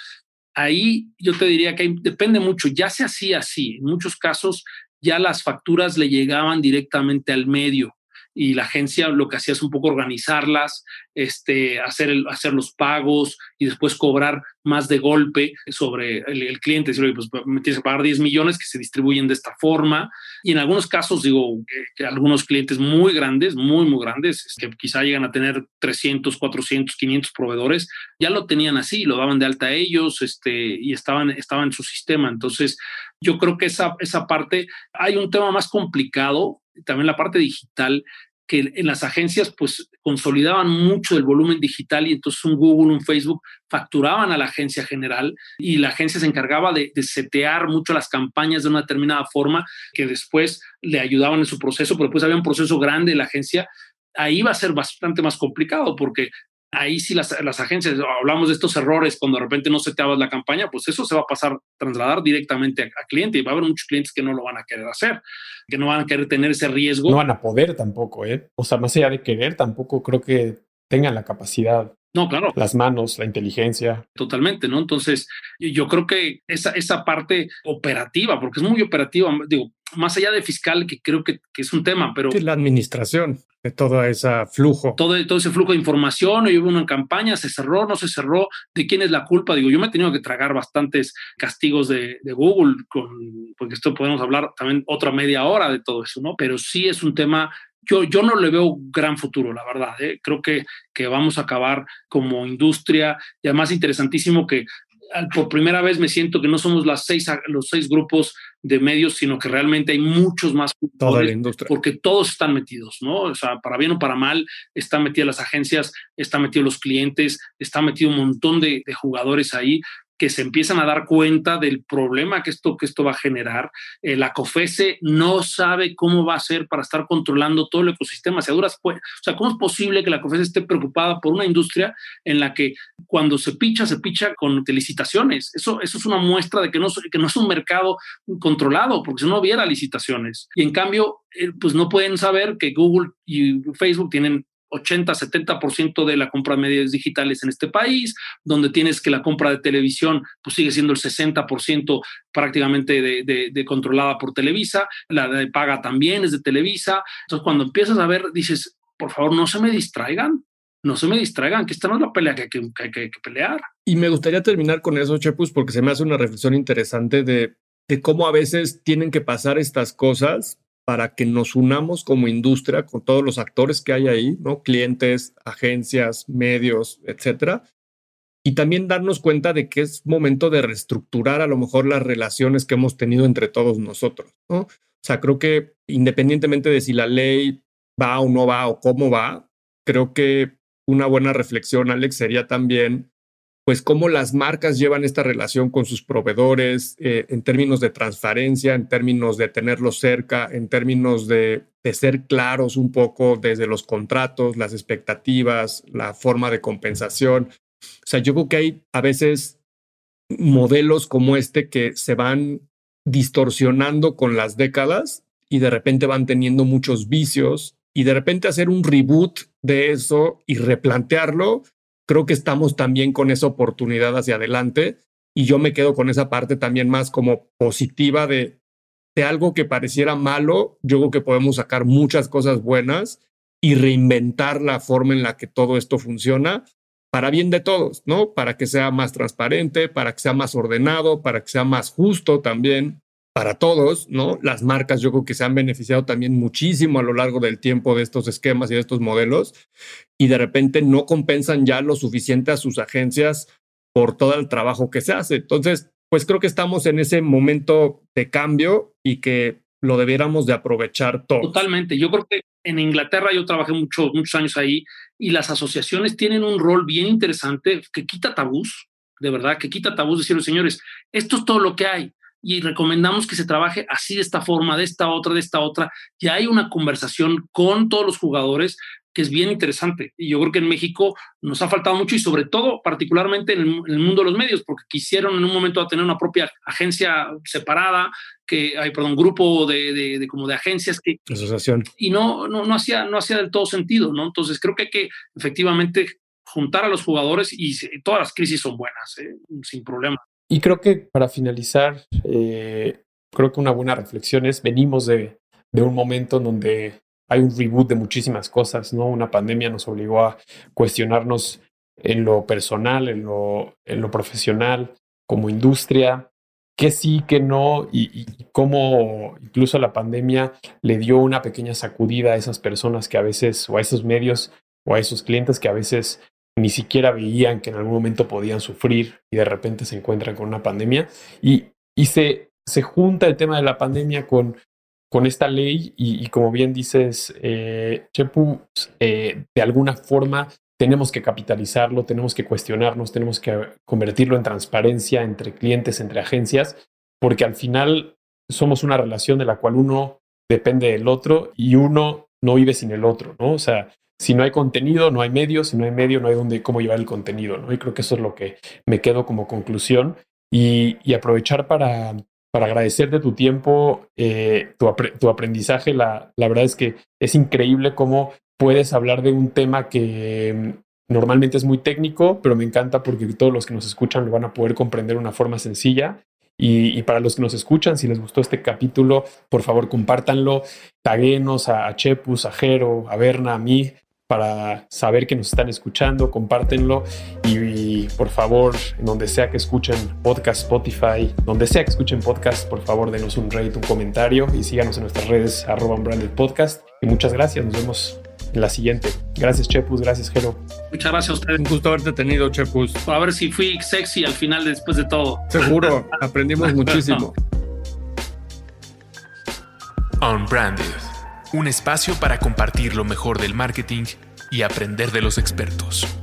ahí yo te diría que depende mucho, ya se hacía así, en muchos casos ya las facturas le llegaban directamente al medio y la agencia lo que hacía es un poco organizarlas, este, hacer, el, hacer los pagos y después cobrar más de golpe sobre el, cliente. Decir, pues me tienes que pagar 10 millones que se distribuyen de esta forma. Y en algunos casos, digo, que, algunos clientes muy grandes, muy, muy grandes, que quizá llegan a tener 300, 400, 500 proveedores, ya lo tenían así, lo daban de alta a ellos este, y estaban, estaban en su sistema. Entonces, yo creo que esa, esa parte, hay un tema más complicado, también la parte digital, que en las agencias pues consolidaban mucho el volumen digital y entonces un Google, un Facebook facturaban a la agencia general y la agencia se encargaba de, de setear mucho las campañas de una determinada forma que después le ayudaban en su proceso, pero después había un proceso grande de la agencia. Ahí va a ser bastante más complicado porque ahí sí las, las, agencias, hablamos de estos errores cuando de repente no se te la campaña, pues eso se va a pasar, trasladar directamente a, cliente y va a haber muchos clientes que no lo van a querer hacer, que no van a querer tener ese riesgo. No van a poder tampoco, ¿eh? O sea, más allá de querer, tampoco creo que tengan la capacidad. No, claro. Las manos, la inteligencia. Totalmente, ¿no? Entonces, yo creo que esa, esa parte operativa, porque es muy operativa, digo, más allá de fiscal, que creo que, que es un tema, pero... la administración de todo ese flujo. Todo, todo ese flujo de información, y hubo una campaña, se cerró, no se cerró, ¿de quién es la culpa? Digo, yo me he tenido que tragar bastantes castigos de, de Google, con, porque esto podemos hablar también otra media hora de todo eso, ¿no? Pero sí es un tema yo, yo, no le veo gran futuro, la verdad. ¿eh? Creo que, que, vamos a acabar como industria. Y además, interesantísimo que por primera vez me siento que no somos las seis, los seis grupos de medios, sino que realmente hay muchos más Toda la industria. porque todos están metidos, ¿no? O sea, para bien o para mal, están metidas las agencias, están metidos los clientes, está metido un montón de, de jugadores ahí que se empiezan a dar cuenta del problema que esto, que esto va a generar. Eh, la COFESE no sabe cómo va a ser para estar controlando todo el ecosistema. Si duras, pues, o sea, ¿cómo es posible que la COFESE esté preocupada por una industria en la que cuando se picha, se picha con licitaciones? Eso, eso es una muestra de que no, que no es un mercado controlado, porque si no hubiera licitaciones. Y en cambio, eh, pues no pueden saber que Google y Facebook tienen 80, 70% de la compra de medios digitales en este país, donde tienes que la compra de televisión pues sigue siendo el 60% prácticamente de, controlada por Televisa, la de paga también es de Televisa. Entonces, cuando empiezas a ver, dices, por favor, no se me distraigan, no se me distraigan, que esta no es la pelea que hay que pelear. Y me gustaría terminar con eso, Chepus, porque se me hace una reflexión interesante de, de cómo a veces tienen que pasar estas cosas para que nos unamos como industria con todos los actores que hay ahí, ¿no? Clientes, agencias, medios, etcétera. Y también darnos cuenta de que es momento de reestructurar a lo mejor las relaciones que hemos tenido entre todos nosotros, ¿no? O sea, creo que independientemente de si la ley va o no va o cómo va, creo que una buena reflexión, Alex, sería también pues cómo las marcas llevan esta relación con sus proveedores eh, en términos de transparencia, en términos de tenerlos cerca, en términos de, de, ser claros un poco desde los contratos, las expectativas, la forma de compensación. O sea, yo creo que hay a veces modelos como este que se van distorsionando con las décadas y de repente van teniendo muchos vicios y de repente hacer un reboot de eso y replantearlo creo que estamos también con esa oportunidad hacia adelante y yo me quedo con esa parte también más como positiva de, de algo que pareciera malo, yo creo que podemos sacar muchas cosas buenas y reinventar la forma en la que todo esto funciona para bien de todos, ¿no? Para que sea más transparente, para que sea más ordenado, para que sea más justo también para todos, ¿no? Las marcas yo creo que se han beneficiado también muchísimo a lo largo del tiempo de estos esquemas y de estos modelos y de repente no compensan ya lo suficiente a sus agencias por todo el trabajo que se hace. Entonces, pues creo que estamos en ese momento de cambio y que lo debiéramos de aprovechar todo. Totalmente. Yo creo que en Inglaterra yo trabajé mucho, muchos años ahí y las asociaciones tienen un rol bien interesante que quita tabús, de verdad, que quita tabús decirle, señores, esto es todo lo que hay y recomendamos que se trabaje así de esta forma, de esta otra, de esta otra. Y hay una conversación con todos los jugadores que es bien interesante. Y yo creo que en México nos ha faltado mucho y sobre todo particularmente en el, mundo de los medios, porque quisieron en un momento tener una propia agencia separada, que hay, perdón, grupo de, de, de, como de agencias que... Asociación. Y no, no, no, hacía, no hacía del todo sentido, ¿no? Entonces creo que hay que efectivamente juntar a los jugadores y, todas las crisis son buenas, ¿eh? sin problema. Y creo que para finalizar, eh, creo que una buena reflexión es, venimos de, de un momento en donde hay un reboot de muchísimas cosas, ¿no? Una pandemia nos obligó a cuestionarnos en lo personal, en lo, en lo profesional, como industria, qué sí, qué no, y, y, cómo incluso la pandemia le dio una pequeña sacudida a esas personas que a veces, o a esos medios, o a esos clientes que a veces ni siquiera veían que en algún momento podían sufrir y de repente se encuentran con una pandemia. Y, y se, se junta el tema de la pandemia con, con esta ley y, como bien dices, eh, eh, de alguna forma tenemos que capitalizarlo, tenemos que cuestionarnos, tenemos que convertirlo en transparencia entre clientes, entre agencias, porque al final somos una relación de la cual uno depende del otro y uno no vive sin el otro, ¿no? O sea, si no hay contenido, no hay medio, si no hay medio, no hay dónde, cómo llevar el contenido, ¿no? Y creo que eso es lo que me quedo como conclusión y, y aprovechar para, para agradecerte tu tiempo, eh, tu, tu, aprendizaje. La, la verdad es que es increíble cómo puedes hablar de un tema que mm, normalmente es muy técnico, pero me encanta porque todos los que nos escuchan lo van a poder comprender de una forma sencilla y, y, para los que nos escuchan, si les gustó este capítulo, por favor compártanlo, taguenos a, a Chepus, a Jero, a Berna, a mí, para saber que nos están escuchando, compártenlo y, y, por favor, en donde sea que escuchen podcast, Spotify, donde sea que escuchen podcast, por favor denos un rate, un comentario y síganos en nuestras redes arroba branded podcast. Y muchas gracias, nos vemos en la siguiente. Gracias Chepus, gracias Jero. Muchas gracias a ustedes. Un gusto haberte tenido Chepus. A ver si fui sexy al final después de todo. Seguro, aprendimos muchísimo. Unbranded un espacio para compartir lo mejor del marketing y aprender de los expertos.